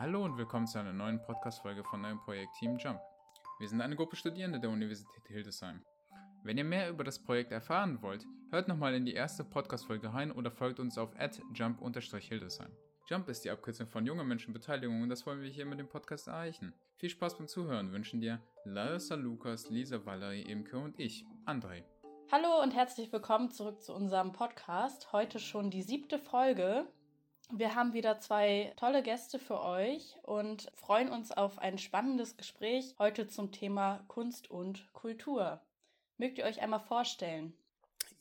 Hallo und willkommen zu einer neuen Podcast-Folge von deinem Projekt Team Jump. Wir sind eine Gruppe Studierende der Universität Hildesheim. Wenn ihr mehr über das Projekt erfahren wollt, hört nochmal in die erste Podcast-Folge rein oder folgt uns auf jump-hildesheim. Jump ist die Abkürzung von Junge Menschen Beteiligung und das wollen wir hier mit dem Podcast erreichen. Viel Spaß beim Zuhören wünschen dir Larissa Lukas, Lisa Valerie, Imke und ich, André. Hallo und herzlich willkommen zurück zu unserem Podcast. Heute schon die siebte Folge. Wir haben wieder zwei tolle Gäste für euch und freuen uns auf ein spannendes Gespräch heute zum Thema Kunst und Kultur. Mögt ihr euch einmal vorstellen?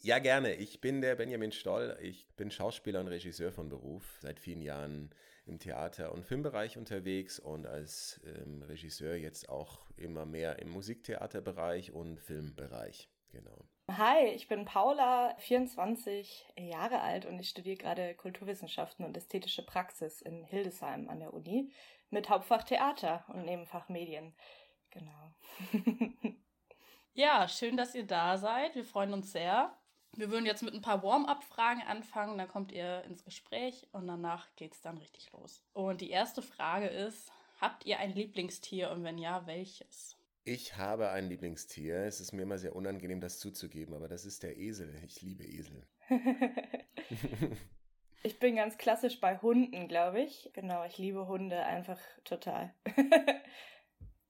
Ja, gerne. Ich bin der Benjamin Stoll. Ich bin Schauspieler und Regisseur von Beruf, seit vielen Jahren im Theater- und Filmbereich unterwegs und als ähm, Regisseur jetzt auch immer mehr im Musiktheaterbereich und Filmbereich. Genau. Hi, ich bin Paula, 24 Jahre alt und ich studiere gerade Kulturwissenschaften und ästhetische Praxis in Hildesheim an der Uni mit Hauptfach Theater und Nebenfach Medien. Genau. ja, schön, dass ihr da seid. Wir freuen uns sehr. Wir würden jetzt mit ein paar Warm-up-Fragen anfangen, dann kommt ihr ins Gespräch und danach geht es dann richtig los. Und die erste Frage ist, habt ihr ein Lieblingstier und wenn ja, welches? Ich habe ein Lieblingstier. Es ist mir immer sehr unangenehm, das zuzugeben, aber das ist der Esel. Ich liebe Esel. ich bin ganz klassisch bei Hunden, glaube ich. Genau, ich liebe Hunde einfach total.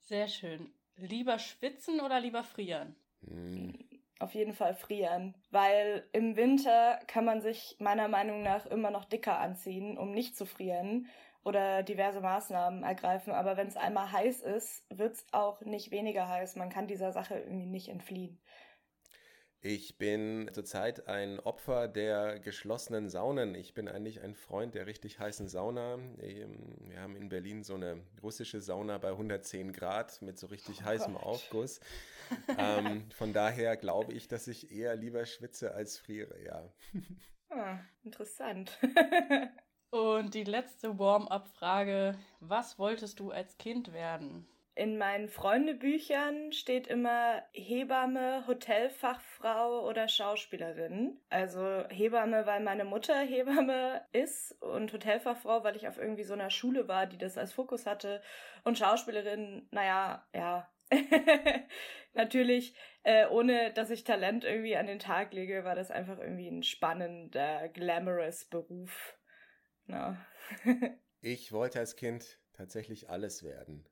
sehr schön. Lieber schwitzen oder lieber frieren? Hm. Auf jeden Fall frieren, weil im Winter kann man sich meiner Meinung nach immer noch dicker anziehen, um nicht zu frieren oder diverse Maßnahmen ergreifen. Aber wenn es einmal heiß ist, wird es auch nicht weniger heiß. Man kann dieser Sache irgendwie nicht entfliehen. Ich bin zurzeit ein Opfer der geschlossenen Saunen. Ich bin eigentlich ein Freund der richtig heißen Sauna. Ähm, wir haben in Berlin so eine russische Sauna bei 110 Grad mit so richtig oh heißem Gott. Aufguss. ähm, von daher glaube ich, dass ich eher lieber schwitze als friere, ja. Ah, interessant. Und die letzte Warm-up-Frage: Was wolltest du als Kind werden? In meinen Freundebüchern steht immer Hebamme, Hotelfachfrau oder Schauspielerin. Also Hebamme, weil meine Mutter Hebamme ist und Hotelfachfrau, weil ich auf irgendwie so einer Schule war, die das als Fokus hatte. Und Schauspielerin, naja, ja, Natürlich, äh, ohne dass ich Talent irgendwie an den Tag lege, war das einfach irgendwie ein spannender, glamorous Beruf. No. ich wollte als Kind tatsächlich alles werden.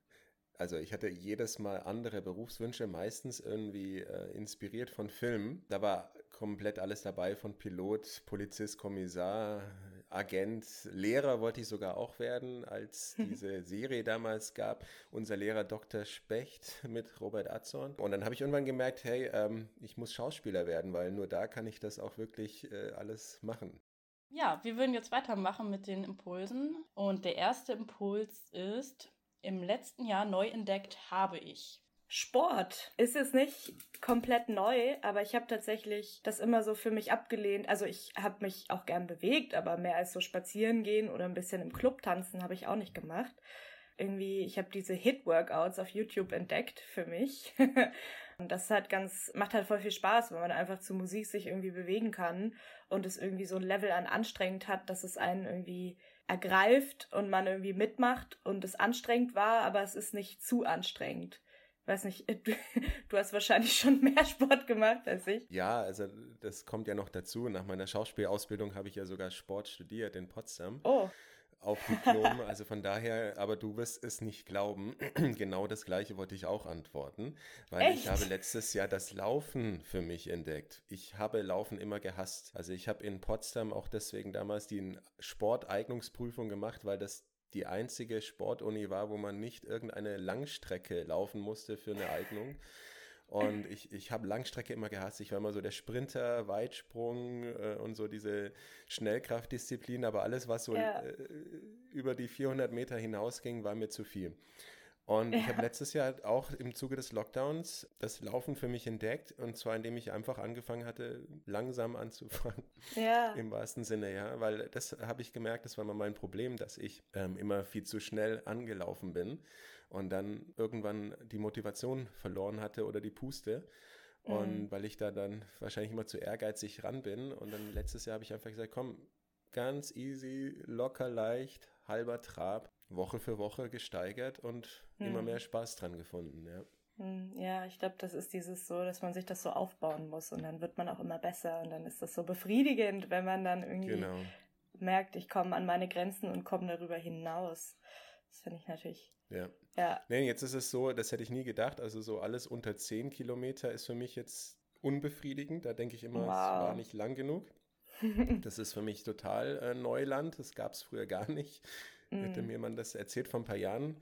Also ich hatte jedes Mal andere Berufswünsche, meistens irgendwie äh, inspiriert von Filmen. Da war komplett alles dabei, von Pilot, Polizist, Kommissar, Agent, Lehrer wollte ich sogar auch werden, als diese Serie damals gab. Unser Lehrer Dr. Specht mit Robert Atzorn. Und dann habe ich irgendwann gemerkt, hey, ähm, ich muss Schauspieler werden, weil nur da kann ich das auch wirklich äh, alles machen. Ja, wir würden jetzt weitermachen mit den Impulsen. Und der erste Impuls ist, im letzten Jahr neu entdeckt habe ich. Sport ist es nicht komplett neu, aber ich habe tatsächlich das immer so für mich abgelehnt. Also ich habe mich auch gern bewegt, aber mehr als so spazieren gehen oder ein bisschen im Club tanzen habe ich auch nicht gemacht irgendwie, ich habe diese Hit-Workouts auf YouTube entdeckt für mich. und das hat ganz, macht halt voll viel Spaß, wenn man einfach zu Musik sich irgendwie bewegen kann und es irgendwie so ein Level an anstrengend hat, dass es einen irgendwie ergreift und man irgendwie mitmacht und es anstrengend war, aber es ist nicht zu anstrengend weiß nicht, du, du, hast wahrscheinlich schon mehr Sport gemacht als ich. Ja, also das kommt ja noch dazu. Nach meiner Schauspielausbildung habe ich ja sogar Sport studiert in Potsdam. Oh auf Diplom. Also von daher, aber du wirst es nicht glauben. genau das gleiche wollte ich auch antworten, weil Echt? ich habe letztes Jahr das Laufen für mich entdeckt. Ich habe Laufen immer gehasst. Also ich habe in Potsdam auch deswegen damals die Sporteignungsprüfung gemacht, weil das die einzige Sportuni war, wo man nicht irgendeine Langstrecke laufen musste für eine Eignung. Und ich, ich habe Langstrecke immer gehasst. Ich war immer so der Sprinter, Weitsprung äh, und so diese Schnellkraftdisziplin. Aber alles, was so ja. äh, über die 400 Meter hinausging, war mir zu viel. Und ja. ich habe letztes Jahr auch im Zuge des Lockdowns das Laufen für mich entdeckt. Und zwar, indem ich einfach angefangen hatte, langsam anzufangen. Ja. Im wahrsten Sinne, ja. Weil das habe ich gemerkt, das war mal mein Problem, dass ich ähm, immer viel zu schnell angelaufen bin und dann irgendwann die Motivation verloren hatte oder die Puste. Und mhm. weil ich da dann wahrscheinlich immer zu ehrgeizig ran bin. Und dann letztes Jahr habe ich einfach gesagt, komm, ganz easy, locker leicht, halber Trab. Woche für Woche gesteigert und hm. immer mehr Spaß dran gefunden, ja. Hm, ja, ich glaube, das ist dieses so, dass man sich das so aufbauen muss und dann wird man auch immer besser und dann ist das so befriedigend, wenn man dann irgendwie genau. merkt, ich komme an meine Grenzen und komme darüber hinaus. Das finde ich natürlich. Ja. ja. Nee, jetzt ist es so, das hätte ich nie gedacht. Also so alles unter 10 Kilometer ist für mich jetzt unbefriedigend. Da denke ich immer, wow. es war nicht lang genug. das ist für mich total äh, Neuland. Das gab es früher gar nicht. Mm. Hätte mir man das erzählt vor ein paar Jahren,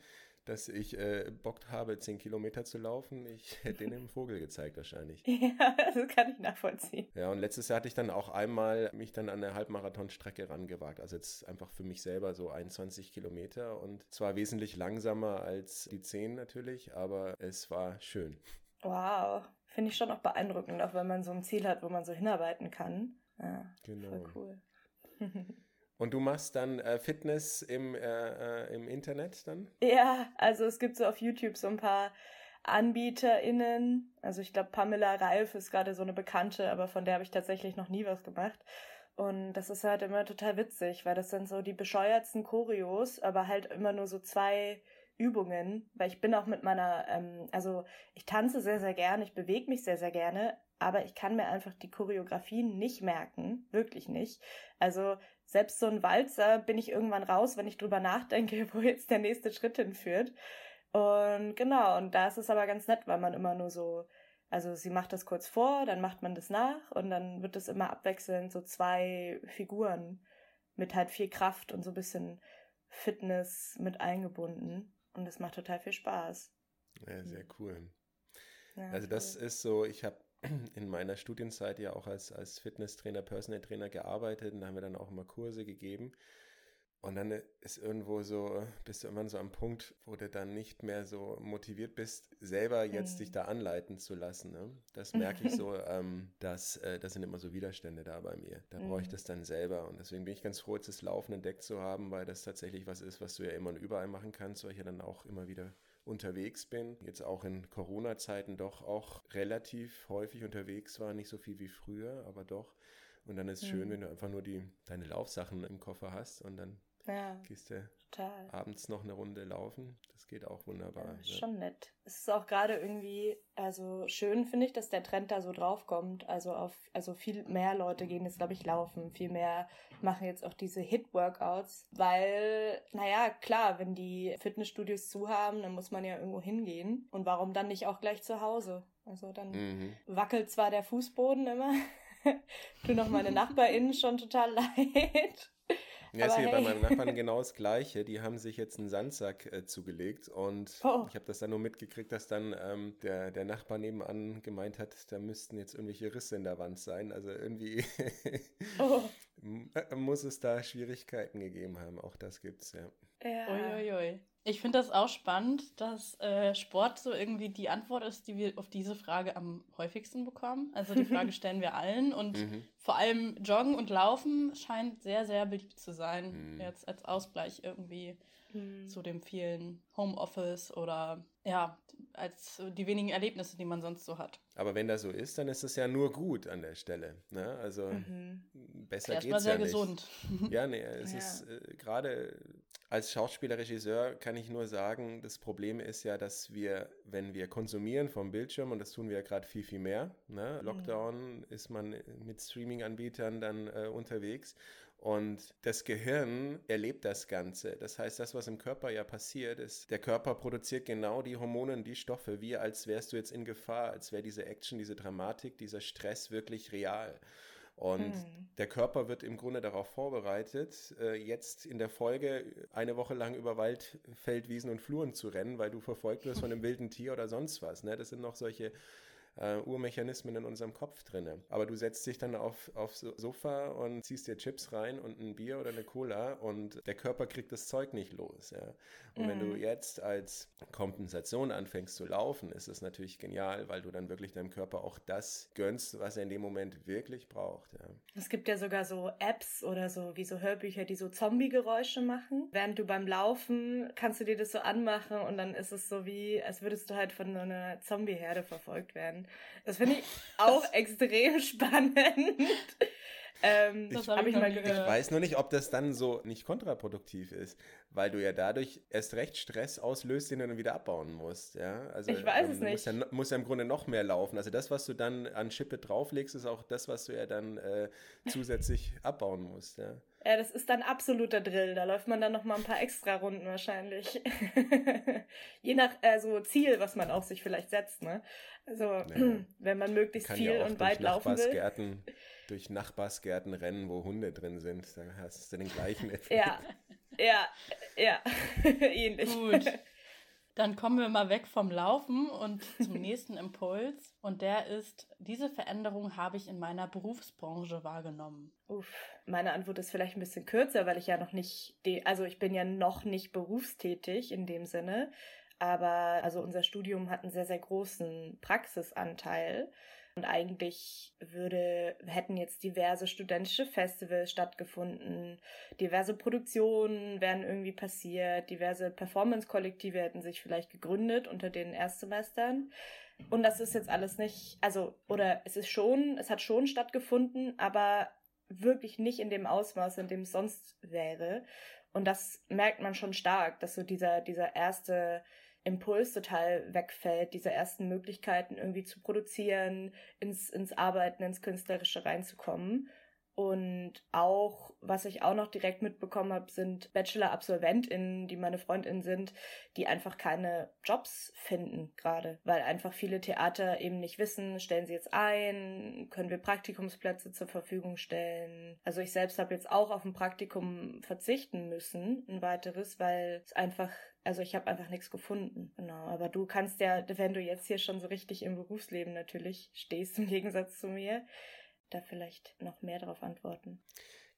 dass ich äh, Bock habe, 10 Kilometer zu laufen, ich hätte den im Vogel gezeigt wahrscheinlich. Ja, das kann ich nachvollziehen. Ja, und letztes Jahr hatte ich dann auch einmal mich dann an eine Halbmarathonstrecke rangewagt. Also jetzt einfach für mich selber so 21 Kilometer und zwar wesentlich langsamer als die 10 natürlich, aber es war schön. Wow, finde ich schon auch beeindruckend, auch wenn man so ein Ziel hat, wo man so hinarbeiten kann. Ja, genau. Voll cool. Und du machst dann äh, Fitness im, äh, äh, im Internet dann? Ja, also es gibt so auf YouTube so ein paar AnbieterInnen. Also ich glaube, Pamela Ralf ist gerade so eine Bekannte, aber von der habe ich tatsächlich noch nie was gemacht. Und das ist halt immer total witzig, weil das sind so die bescheuertsten Choreos, aber halt immer nur so zwei Übungen, weil ich bin auch mit meiner, ähm, also ich tanze sehr, sehr gerne, ich bewege mich sehr, sehr gerne, aber ich kann mir einfach die Choreografien nicht merken, wirklich nicht. Also selbst so ein Walzer bin ich irgendwann raus, wenn ich drüber nachdenke, wo jetzt der nächste Schritt hinführt. Und genau, und da ist es aber ganz nett, weil man immer nur so, also sie macht das kurz vor, dann macht man das nach und dann wird es immer abwechselnd so zwei Figuren mit halt viel Kraft und so ein bisschen Fitness mit eingebunden. Und das macht total viel Spaß. Ja, sehr cool. Ja, also das ist so, ich habe in meiner Studienzeit ja auch als, als Fitnesstrainer, Personal Trainer gearbeitet und da haben wir dann auch immer Kurse gegeben. Und dann ist irgendwo so, bist du irgendwann so am Punkt, wo du dann nicht mehr so motiviert bist, selber jetzt mhm. dich da anleiten zu lassen. Ne? Das merke ich so, ähm, dass äh, das sind immer so Widerstände da bei mir. Da mhm. brauche ich mhm. das dann selber. Und deswegen bin ich ganz froh, jetzt das Laufen entdeckt zu haben, weil das tatsächlich was ist, was du ja immer und überall machen kannst, weil ich ja dann auch immer wieder unterwegs bin, jetzt auch in Corona-Zeiten doch auch relativ häufig unterwegs war, nicht so viel wie früher, aber doch. Und dann ist es mhm. schön, wenn du einfach nur die, deine Laufsachen im Koffer hast und dann ja, gehst du total. abends noch eine Runde laufen. Das geht auch wunderbar. Ja? Schon nett. Es ist auch gerade irgendwie, also schön finde ich, dass der Trend da so draufkommt. Also auf, also viel mehr Leute gehen jetzt, glaube ich, laufen. Viel mehr machen jetzt auch diese Hit-Workouts. Weil, naja, klar, wenn die Fitnessstudios zu haben, dann muss man ja irgendwo hingehen. Und warum dann nicht auch gleich zu Hause? Also dann mhm. wackelt zwar der Fußboden immer. Tut noch meine NachbarInnen schon total leid. Ja, ist hier hey. bei meinem Nachbarn genau das Gleiche. Die haben sich jetzt einen Sandsack äh, zugelegt und oh. ich habe das dann nur mitgekriegt, dass dann ähm, der, der Nachbar nebenan gemeint hat, da müssten jetzt irgendwelche Risse in der Wand sein. Also irgendwie oh. Äh, muss es da Schwierigkeiten gegeben haben. Auch das gibt's, ja. Ja. Uiuiui. Ich finde das auch spannend, dass äh, Sport so irgendwie die Antwort ist, die wir auf diese Frage am häufigsten bekommen. Also die Frage stellen wir allen und mhm. vor allem Joggen und Laufen scheint sehr, sehr beliebt zu sein. Mhm. Jetzt als Ausgleich irgendwie mhm. zu dem vielen Homeoffice oder ja, als die wenigen Erlebnisse, die man sonst so hat. Aber wenn das so ist, dann ist es ja nur gut an der Stelle. Ne? Also mhm. besser geht es ja nicht. gesund. Ja, nee, es ja. ist äh, gerade als Schauspieler, Regisseur kann ich nur sagen, das Problem ist ja, dass wir, wenn wir konsumieren vom Bildschirm, und das tun wir ja gerade viel, viel mehr, ne? Mhm. Lockdown mhm. ist man mit Streaming-Anbietern dann äh, unterwegs und das Gehirn erlebt das Ganze. Das heißt, das, was im Körper ja passiert, ist, der Körper produziert genau die Hormone die Stoffe, wie als wärst du jetzt in Gefahr, als wäre diese Action, diese Dramatik, dieser Stress wirklich real. Und hm. der Körper wird im Grunde darauf vorbereitet, äh, jetzt in der Folge eine Woche lang über Wald, Feldwiesen und Fluren zu rennen, weil du verfolgt wirst von einem wilden Tier oder sonst was. Ne? Das sind noch solche äh, Urmechanismen in unserem Kopf drin. Aber du setzt dich dann auf, aufs Sofa und ziehst dir Chips rein und ein Bier oder eine Cola und der Körper kriegt das Zeug nicht los. Ja? Und mhm. wenn du mhm. jetzt als Kompensation anfängst zu laufen, ist es natürlich genial, weil du dann wirklich deinem Körper auch das gönnst, was er in dem Moment wirklich braucht. Ja? Es gibt ja sogar so Apps oder so, wie so Hörbücher, die so Zombie-Geräusche machen. Während du beim Laufen kannst du dir das so anmachen und dann ist es so wie, als würdest du halt von einer Zombie-Herde verfolgt werden. Das finde ich auch extrem spannend. Ähm, das habe hab ich mal gehört. Ich weiß nur nicht, ob das dann so nicht kontraproduktiv ist, weil du ja dadurch erst recht Stress auslöst, den du dann wieder abbauen musst. Ja? Also, ich weiß ähm, es nicht. Muss ja, muss ja im Grunde noch mehr laufen. Also das, was du dann an Schippe drauflegst, ist auch das, was du ja dann äh, zusätzlich abbauen musst. Ja? Ja, das ist dann absoluter Drill. Da läuft man dann noch mal ein paar extra Runden wahrscheinlich. Je nach äh, so Ziel, was man auch sich vielleicht setzt. Ne? Also ja. wenn man möglichst viel ja und weit laufen will. Durch Nachbarsgärten rennen, wo Hunde drin sind, dann hast du den gleichen Effekt. Ja, ja, ja, ähnlich. Gut. Dann kommen wir mal weg vom Laufen und zum nächsten Impuls. Und der ist, diese Veränderung habe ich in meiner Berufsbranche wahrgenommen. Uff, meine Antwort ist vielleicht ein bisschen kürzer, weil ich ja noch nicht, also ich bin ja noch nicht berufstätig in dem Sinne. Aber also unser Studium hat einen sehr, sehr großen Praxisanteil. Und eigentlich würde, hätten jetzt diverse studentische Festivals stattgefunden, diverse Produktionen wären irgendwie passiert, diverse Performance-Kollektive hätten sich vielleicht gegründet unter den Erstsemestern. Und das ist jetzt alles nicht, also, oder es ist schon, es hat schon stattgefunden, aber wirklich nicht in dem Ausmaß, in dem es sonst wäre. Und das merkt man schon stark, dass so dieser, dieser erste Impuls total wegfällt, diese ersten Möglichkeiten irgendwie zu produzieren, ins, ins Arbeiten, ins Künstlerische reinzukommen. Und auch, was ich auch noch direkt mitbekommen habe, sind Bachelor-AbsolventInnen, die meine FreundInnen sind, die einfach keine Jobs finden gerade, weil einfach viele Theater eben nicht wissen, stellen sie jetzt ein, können wir Praktikumsplätze zur Verfügung stellen. Also ich selbst habe jetzt auch auf ein Praktikum verzichten müssen, ein weiteres, weil es einfach also ich habe einfach nichts gefunden. Genau. Aber du kannst ja, wenn du jetzt hier schon so richtig im Berufsleben natürlich stehst, im Gegensatz zu mir, da vielleicht noch mehr darauf antworten.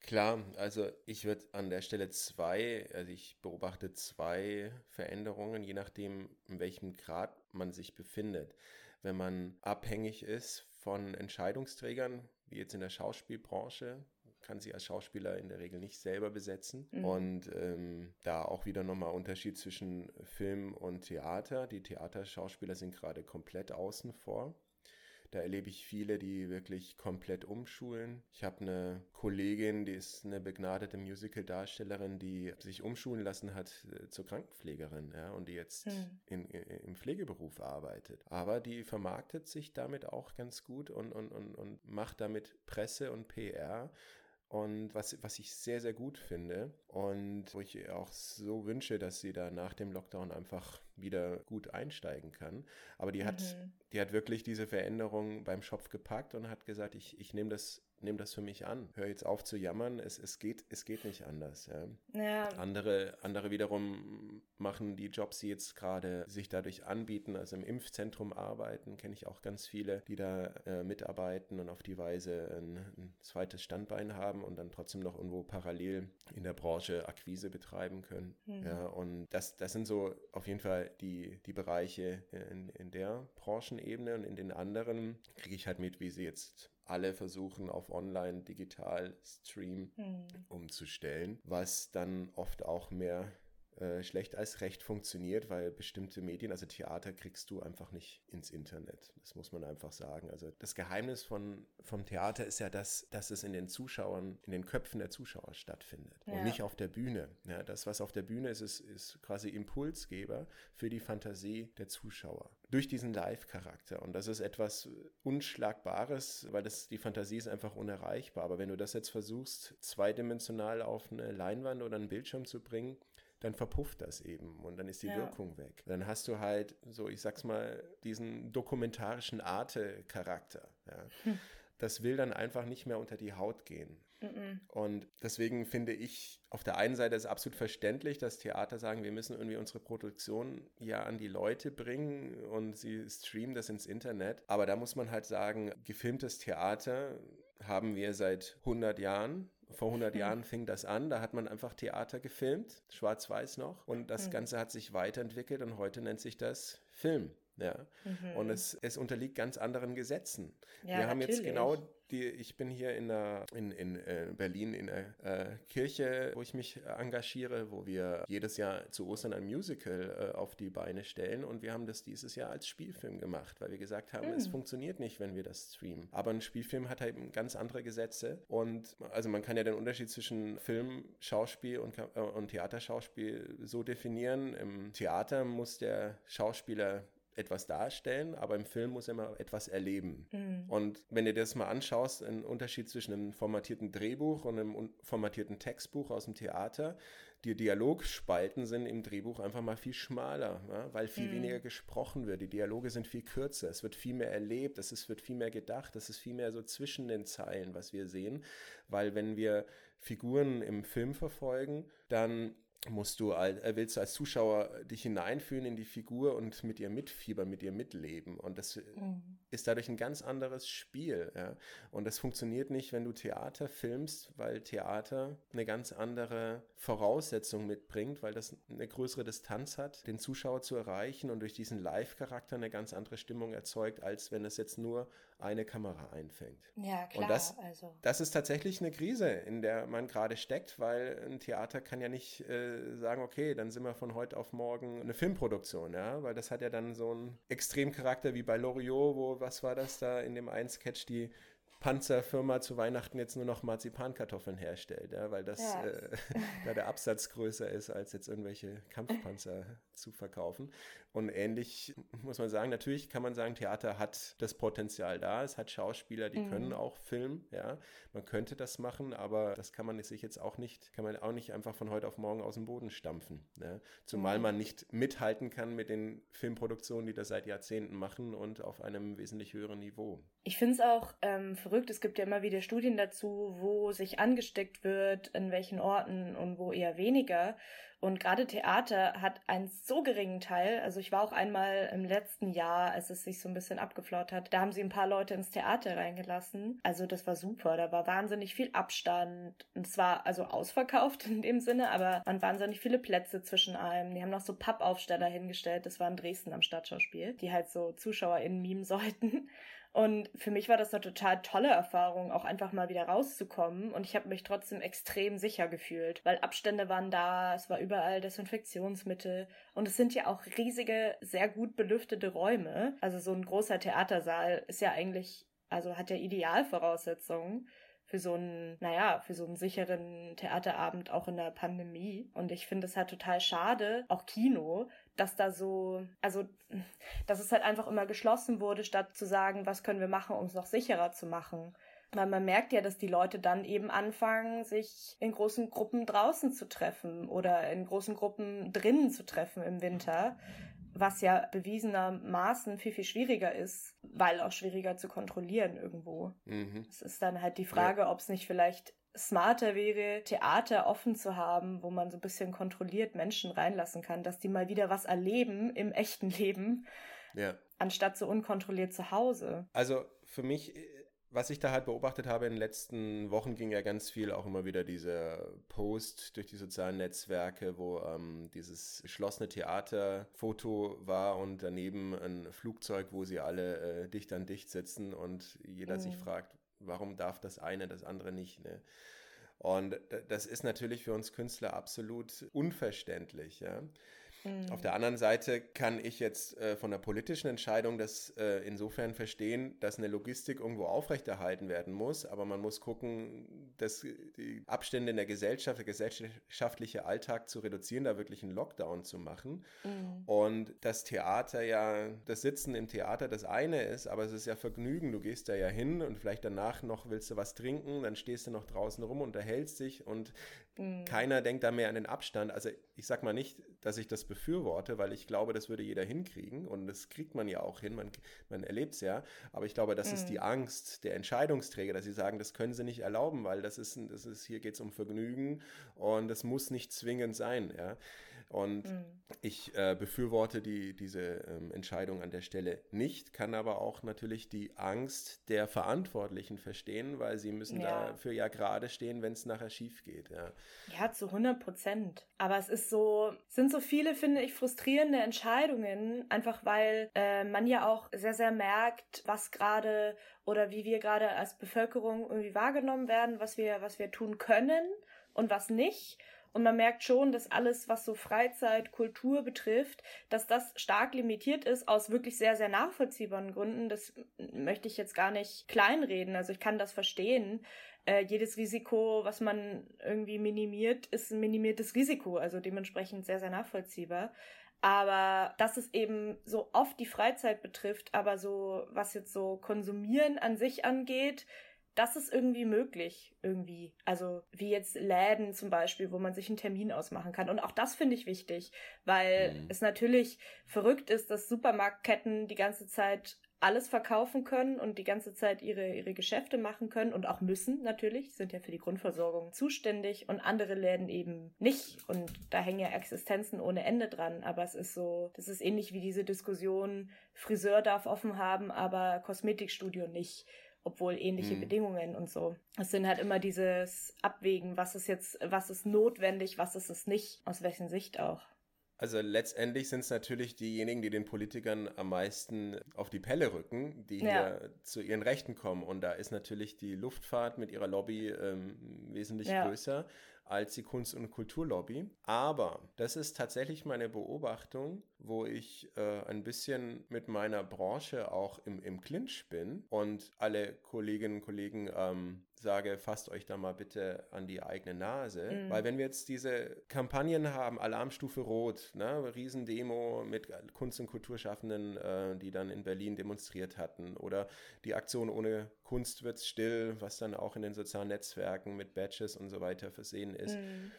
Klar, also ich würde an der Stelle zwei, also ich beobachte zwei Veränderungen, je nachdem, in welchem Grad man sich befindet. Wenn man abhängig ist von Entscheidungsträgern, wie jetzt in der Schauspielbranche, kann sie als Schauspieler in der Regel nicht selber besetzen. Mhm. Und ähm, da auch wieder nochmal Unterschied zwischen Film und Theater. Die Theaterschauspieler sind gerade komplett außen vor. Da erlebe ich viele, die wirklich komplett umschulen. Ich habe eine Kollegin, die ist eine begnadete Musical-Darstellerin, die sich umschulen lassen hat äh, zur Krankenpflegerin ja, und die jetzt hm. in, in, im Pflegeberuf arbeitet. Aber die vermarktet sich damit auch ganz gut und, und, und, und macht damit Presse und PR und was, was ich sehr, sehr gut finde und wo ich auch so wünsche, dass sie da nach dem Lockdown einfach wieder gut einsteigen kann. Aber die hat, mhm. die hat wirklich diese Veränderung beim Schopf gepackt und hat gesagt, ich, ich nehme das nimm das für mich an. Hör jetzt auf zu jammern. Es, es, geht, es geht nicht anders. Ja. ja. Andere, andere wiederum machen die Jobs, die jetzt gerade sich dadurch anbieten, also im Impfzentrum arbeiten, kenne ich auch ganz viele, die da äh, mitarbeiten und auf die Weise ein, ein, zweites Standbein haben und dann trotzdem noch irgendwo parallel in der Branche Akquise betreiben können. Mhm. Ja, und das, das sind so auf jeden Fall die, die Bereiche in, in der Branchenebene und in den anderen kriege ich halt mit, wie sie jetzt alle versuchen auf online digital Stream hm. umzustellen, was dann oft auch mehr äh, schlecht als recht funktioniert, weil bestimmte Medien, also Theater, kriegst du einfach nicht ins Internet. Das muss man einfach sagen. Also das Geheimnis von, vom Theater ist ja das, dass es in den Zuschauern, in den Köpfen der Zuschauer stattfindet ja. und nicht auf der Bühne. Ja, das, was auf der Bühne ist, ist, ist quasi Impulsgeber für die Fantasie der Zuschauer durch diesen Live-Charakter. Und das ist etwas Unschlagbares, weil das, die Fantasie ist einfach unerreichbar. Aber wenn du das jetzt versuchst, zweidimensional auf eine Leinwand oder einen Bildschirm zu bringen, dann verpufft das eben und dann ist die ja. Wirkung weg. Dann hast du halt so, ich sag's mal, diesen dokumentarischen Arte-Charakter. Ja. Hm. Das will dann einfach nicht mehr unter die Haut gehen. Und deswegen finde ich, auf der einen Seite ist es absolut verständlich, dass Theater sagen, wir müssen irgendwie unsere Produktion ja an die Leute bringen und sie streamen das ins Internet. Aber da muss man halt sagen, gefilmtes Theater haben wir seit 100 Jahren vor 100 mhm. Jahren fing das an, da hat man einfach Theater gefilmt, schwarz-weiß noch, und das mhm. Ganze hat sich weiterentwickelt und heute nennt sich das Film. Ja. Mhm. Und es, es unterliegt ganz anderen Gesetzen. Ja, wir haben natürlich. jetzt genau die, ich bin hier in, der, in, in äh, Berlin in der äh, Kirche, wo ich mich engagiere, wo wir jedes Jahr zu Ostern ein Musical äh, auf die Beine stellen und wir haben das dieses Jahr als Spielfilm gemacht, weil wir gesagt haben, mhm. es hm. funktioniert nicht, wenn wir das streamen. Aber ein Spielfilm hat halt ganz andere Gesetze und also man kann ja den Unterschied zwischen Film, Schauspiel und, äh, und Theaterschauspiel so definieren. Im Theater muss der Schauspieler etwas darstellen, aber im Film muss er immer etwas erleben. Mhm. Und wenn du dir das mal anschaust, ein Unterschied zwischen einem formatierten Drehbuch und einem formatierten Textbuch aus dem Theater, die Dialogspalten sind im Drehbuch einfach mal viel schmaler, ja, weil viel mhm. weniger gesprochen wird. Die Dialoge sind viel kürzer, es wird viel mehr erlebt, es wird viel mehr gedacht, es ist viel mehr so zwischen den Zeilen, was wir sehen, weil wenn wir Figuren im Film verfolgen, dann musst du, äh, willst du als Zuschauer dich hineinfühlen in die Figur und mit ihr mitfiebern, mit ihr mitleben. Und das mhm. ist dadurch ein ganz anderes Spiel. Ja? Und das funktioniert nicht, wenn du Theater filmst, weil Theater eine ganz andere Voraussetzung mitbringt, weil das eine größere Distanz hat, den Zuschauer zu erreichen und durch diesen Live-Charakter eine ganz andere Stimmung erzeugt, als wenn es jetzt nur eine Kamera einfängt. Ja, klar. Und das, also. das ist tatsächlich eine Krise, in der man gerade steckt, weil ein Theater kann ja nicht äh, sagen, okay, dann sind wir von heute auf morgen eine Filmproduktion, ja, weil das hat ja dann so einen Extremcharakter wie bei Loriot, wo, was war das da in dem einen Sketch, die Panzerfirma zu Weihnachten jetzt nur noch Marzipankartoffeln herstellt, ja, weil das ja. äh, da der Absatz größer ist, als jetzt irgendwelche Kampfpanzer zu verkaufen. Und ähnlich muss man sagen, natürlich kann man sagen, Theater hat das Potenzial da. Es hat Schauspieler, die mhm. können auch filmen, ja. Man könnte das machen, aber das kann man sich jetzt auch nicht, kann man auch nicht einfach von heute auf morgen aus dem Boden stampfen. Ne? Zumal mhm. man nicht mithalten kann mit den Filmproduktionen, die das seit Jahrzehnten machen und auf einem wesentlich höheren Niveau. Ich finde es auch ähm, verrückt. Es gibt ja immer wieder Studien dazu, wo sich angesteckt wird, in welchen Orten und wo eher weniger. Und gerade Theater hat einen so geringen Teil. Also ich war auch einmal im letzten Jahr, als es sich so ein bisschen abgeflaut hat, da haben sie ein paar Leute ins Theater reingelassen. Also das war super. Da war wahnsinnig viel Abstand. Und es war also ausverkauft in dem Sinne, aber waren wahnsinnig viele Plätze zwischen einem. Die haben noch so Pappaufsteller hingestellt. Das war in Dresden am Stadtschauspiel, die halt so ZuschauerInnen mimen sollten. Und für mich war das eine total tolle Erfahrung, auch einfach mal wieder rauszukommen. Und ich habe mich trotzdem extrem sicher gefühlt, weil Abstände waren da, es war überall Desinfektionsmittel. Und es sind ja auch riesige, sehr gut belüftete Räume. Also so ein großer Theatersaal ist ja eigentlich, also hat ja Idealvoraussetzungen für so einen, naja, für so einen sicheren Theaterabend auch in der Pandemie. Und ich finde es halt total schade, auch Kino, dass da so, also, dass es halt einfach immer geschlossen wurde, statt zu sagen, was können wir machen, um es noch sicherer zu machen. Weil man merkt ja, dass die Leute dann eben anfangen, sich in großen Gruppen draußen zu treffen oder in großen Gruppen drinnen zu treffen im Winter, was ja bewiesenermaßen viel, viel schwieriger ist, weil auch schwieriger zu kontrollieren irgendwo. Mhm. Es ist dann halt die Frage, ja. ob es nicht vielleicht smarter wäre, Theater offen zu haben, wo man so ein bisschen kontrolliert Menschen reinlassen kann, dass die mal wieder was erleben im echten Leben, ja. anstatt so unkontrolliert zu Hause. Also für mich was ich da halt beobachtet habe in den letzten Wochen, ging ja ganz viel auch immer wieder diese Post durch die sozialen Netzwerke, wo ähm, dieses geschlossene Theaterfoto war und daneben ein Flugzeug, wo sie alle äh, dicht an dicht sitzen und jeder mhm. sich fragt, warum darf das eine, das andere nicht. Ne? Und das ist natürlich für uns Künstler absolut unverständlich. Ja? Mhm. Auf der anderen Seite kann ich jetzt äh, von der politischen Entscheidung das äh, insofern verstehen, dass eine Logistik irgendwo aufrechterhalten werden muss, aber man muss gucken, dass die Abstände in der Gesellschaft, der gesellschaftliche Alltag zu reduzieren, da wirklich einen Lockdown zu machen. Mhm. Und das Theater ja, das Sitzen im Theater das eine ist, aber es ist ja Vergnügen. Du gehst da ja hin und vielleicht danach noch willst du was trinken, dann stehst du noch draußen rum, unterhältst dich und Mhm. Keiner denkt da mehr an den Abstand. Also ich sag mal nicht, dass ich das befürworte, weil ich glaube, das würde jeder hinkriegen und das kriegt man ja auch hin, man, man erlebt es ja. Aber ich glaube, das mhm. ist die. Angst der Entscheidungsträger, dass sie sagen, das können sie nicht erlauben, weil das ist, das ist hier geht es um Vergnügen und das muss nicht zwingend sein. Ja. Und mhm. ich äh, befürworte die, diese ähm, Entscheidung an der Stelle nicht, kann aber auch natürlich die Angst der Verantwortlichen verstehen, weil sie müssen ja. dafür ja gerade stehen, wenn es nachher schief geht. Ja. ja, zu 100 Prozent. Aber es ist so, sind so viele, finde ich, frustrierende Entscheidungen, einfach weil äh, man ja auch sehr, sehr merkt, was gerade oder wie wir gerade als Bevölkerung irgendwie wahrgenommen werden, was wir, was wir tun können und was nicht. Und man merkt schon, dass alles, was so Freizeit, Kultur betrifft, dass das stark limitiert ist aus wirklich sehr, sehr nachvollziehbaren Gründen. Das möchte ich jetzt gar nicht kleinreden. Also ich kann das verstehen. Äh, jedes Risiko, was man irgendwie minimiert, ist ein minimiertes Risiko. Also dementsprechend sehr, sehr nachvollziehbar. Aber dass es eben so oft die Freizeit betrifft, aber so, was jetzt so Konsumieren an sich angeht, das ist irgendwie möglich, irgendwie. Also wie jetzt Läden zum Beispiel, wo man sich einen Termin ausmachen kann. Und auch das finde ich wichtig, weil mhm. es natürlich verrückt ist, dass Supermarktketten die ganze Zeit alles verkaufen können und die ganze Zeit ihre, ihre Geschäfte machen können und auch müssen natürlich, sind ja für die Grundversorgung zuständig und andere Läden eben nicht. Und da hängen ja Existenzen ohne Ende dran. Aber es ist so, das ist ähnlich wie diese Diskussion, Friseur darf offen haben, aber Kosmetikstudio nicht obwohl ähnliche mhm. Bedingungen und so. Es sind halt immer dieses Abwägen, was ist jetzt, was ist notwendig, was ist es nicht, aus welchen Sicht auch. Also letztendlich sind es natürlich diejenigen, die den Politikern am meisten auf die Pelle rücken, die ja. hier zu ihren Rechten kommen. Und da ist natürlich die Luftfahrt mit ihrer Lobby ähm, wesentlich ja. größer als die Kunst- und Kulturlobby. Aber das ist tatsächlich meine Beobachtung, wo ich äh, ein bisschen mit meiner Branche auch im, im Clinch bin und alle Kolleginnen und Kollegen ähm, sage, fasst euch da mal bitte an die eigene Nase. Mhm. Weil wenn wir jetzt diese Kampagnen haben, Alarmstufe Rot, ne, Riesendemo mit Kunst- und Kulturschaffenden, äh, die dann in Berlin demonstriert hatten, oder die Aktion ohne Kunst wird's still, was dann auch in den sozialen Netzwerken mit Badges und so weiter versehen ist. Mhm.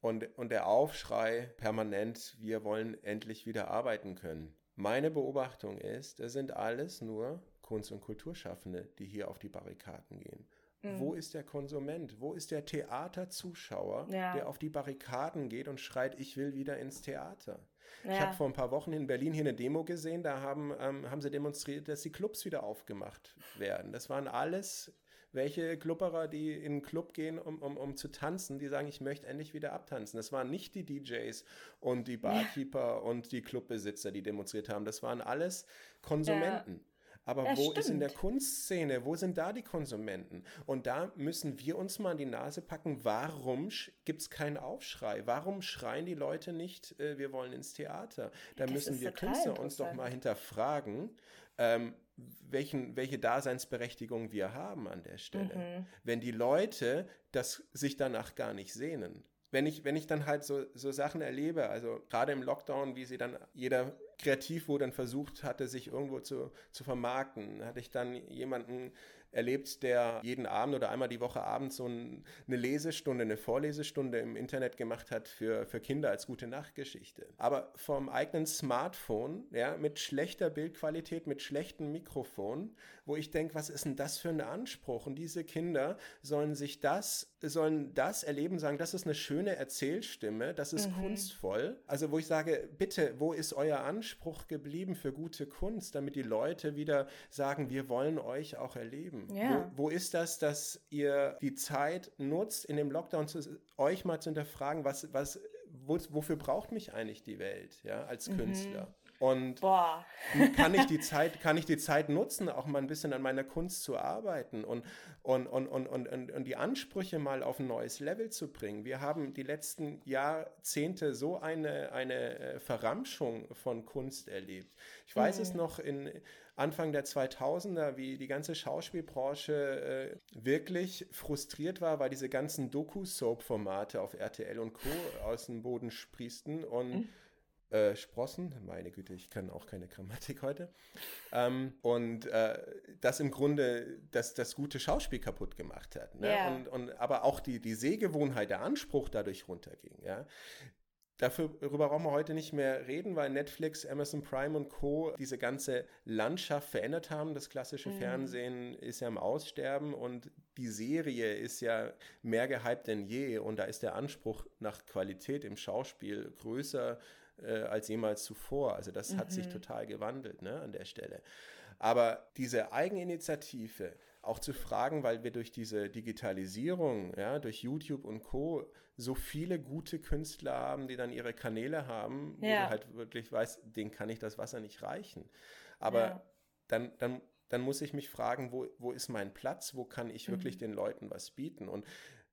Und, und der Aufschrei permanent, wir wollen endlich wieder arbeiten können. Meine Beobachtung ist, es sind alles nur Kunst- und Kulturschaffende, die hier auf die Barrikaden gehen. Mhm. Wo ist der Konsument? Wo ist der Theaterzuschauer, ja. der auf die Barrikaden geht und schreit, ich will wieder ins Theater? Ja. Ich habe vor ein paar Wochen in Berlin hier eine Demo gesehen, da haben, ähm, haben sie demonstriert, dass die Clubs wieder aufgemacht werden. Das waren alles welche Klubberer, die in einen Club gehen, um, um, um zu tanzen, die sagen, ich möchte endlich wieder abtanzen. Das waren nicht die DJs und die Barkeeper ja. und die Clubbesitzer, die demonstriert haben. Das waren alles Konsumenten. Aber ja, wo stimmt. ist in der Kunstszene, wo sind da die Konsumenten? Und da müssen wir uns mal an die Nase packen, warum gibt es keinen Aufschrei? Warum schreien die Leute nicht, äh, wir wollen ins Theater? Da das müssen wir Künstler uns doch mal hinterfragen, ähm, welchen, welche Daseinsberechtigung wir haben an der Stelle. Mhm. Wenn die Leute das sich danach gar nicht sehnen. Wenn ich, wenn ich dann halt so, so Sachen erlebe, also gerade im Lockdown, wie sie dann jeder kreativ wurde und versucht hatte, sich irgendwo zu, zu vermarkten, hatte ich dann jemanden erlebt, der jeden Abend oder einmal die Woche abends so ein, eine Lesestunde, eine Vorlesestunde im Internet gemacht hat für, für Kinder als gute Nachtgeschichte. Aber vom eigenen Smartphone, ja, mit schlechter Bildqualität, mit schlechtem Mikrofon, wo ich denke, was ist denn das für ein Anspruch? Und diese Kinder sollen sich das, sollen das erleben, sagen, das ist eine schöne Erzählstimme, das ist mhm. kunstvoll. Also wo ich sage, bitte, wo ist euer Anspruch geblieben für gute Kunst, damit die Leute wieder sagen, wir wollen euch auch erleben? Leben? Ja. Wo, wo, ist das, dass ihr die Zeit nutzt, in dem Lockdown zu, euch mal zu hinterfragen, was, was, wo, wofür braucht mich eigentlich die Welt, ja, als mhm. Und Boah. kann ich die Zeit, kann ich die Zeit nutzen, auch mal ein bisschen an meiner Kunst zu arbeiten und, und, und, und, und, und, die Ansprüche mal auf ein neues Level zu bringen. Wir haben die letzten Jahrzehnte so eine, eine äh, Verramschung von Kunst erlebt. Ich weiß mhm. es noch in Anfang der 2000er, wie die ganze Schauspielbranche äh, wirklich frustriert war, weil diese ganzen Doku-Soap-Formate auf RTL und Co. aus dem Boden sprießten und mhm äh, Sprossen, meine Güte, ich kann auch keine Grammatik heute, ähm, und äh, das im Grunde das, das gute Schauspiel kaputt gemacht hat. Ne? Yeah. Und, und, aber auch die, die Sehgewohnheit, der Anspruch dadurch runterging. Ja? darüber brauchen wir heute nicht mehr reden, weil Netflix, Amazon Prime und Co. diese ganze Landschaft verändert haben. Das klassische mhm. Fernsehen ist ja im Aussterben und die Serie ist ja mehr gehypt denn je und da ist der Anspruch nach Qualität im Schauspiel größer äh, als jemals zuvor. Also das mhm. hat sich mhm. total gewandelt ne, an der Stelle. Aber diese Eigeninitiative, auch zu fragen, weil wir durch diese Digitalisierung, ja, durch YouTube und Co. so viele gute Künstler haben, die dann ihre Kanäle haben, ja. wo du halt wirklich weißt, denen kann ich das Wasser nicht reichen. Aber ja. dann, dann, dann muss ich mich fragen, wo, wo ist mein Platz? Wo kann ich wirklich mhm. den Leuten was bieten? Und,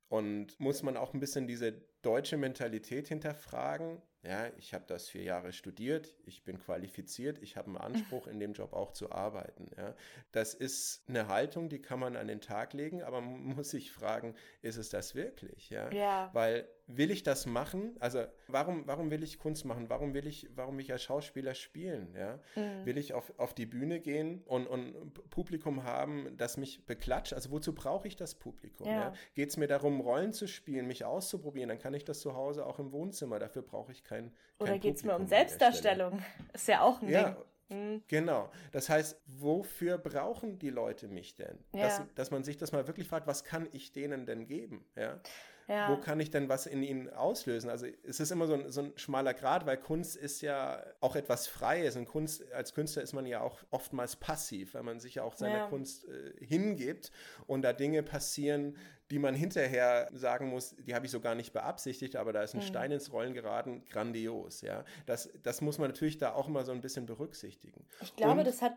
und muss man auch ein bisschen diese deutsche Mentalität hinterfragen? Ja, ich habe das vier Jahre studiert, ich bin qualifiziert, ich habe einen Anspruch, in dem Job auch zu arbeiten. Ja. Das ist eine Haltung, die kann man an den Tag legen, aber man muss sich fragen, ist es das wirklich? Ja. ja. Weil will ich das machen? Also warum, warum will ich Kunst machen? Warum will ich, warum will ich als Schauspieler spielen? Ja? Mhm. Will ich auf, auf die Bühne gehen und, und Publikum haben, das mich beklatscht? Also wozu brauche ich das Publikum? Ja. Ja? Geht es mir darum, Rollen zu spielen, mich auszuprobieren? Dann kann ich das zu Hause auch im Wohnzimmer. Dafür brauche ich kein kein. Oder geht es mir um Selbstdarstellung? Ist ja auch ein ja, Ding. Mhm. Genau. Das heißt, wofür brauchen die Leute mich denn? Ja. Dass, dass man sich das mal wirklich fragt, was kann ich denen denn geben? Ja. Ja. Wo kann ich denn was in ihnen auslösen? Also es ist immer so ein, so ein schmaler Grad, weil Kunst ist ja auch etwas Freies. Und Kunst, als Künstler ist man ja auch oftmals passiv, weil man sich ja auch seiner ja. Kunst äh, hingibt und da Dinge passieren, die man hinterher sagen muss, die habe ich so gar nicht beabsichtigt, aber da ist ein mhm. Stein ins Rollen geraten, grandios, ja. Das, das muss man natürlich da auch immer so ein bisschen berücksichtigen. Ich glaube, und, das hat,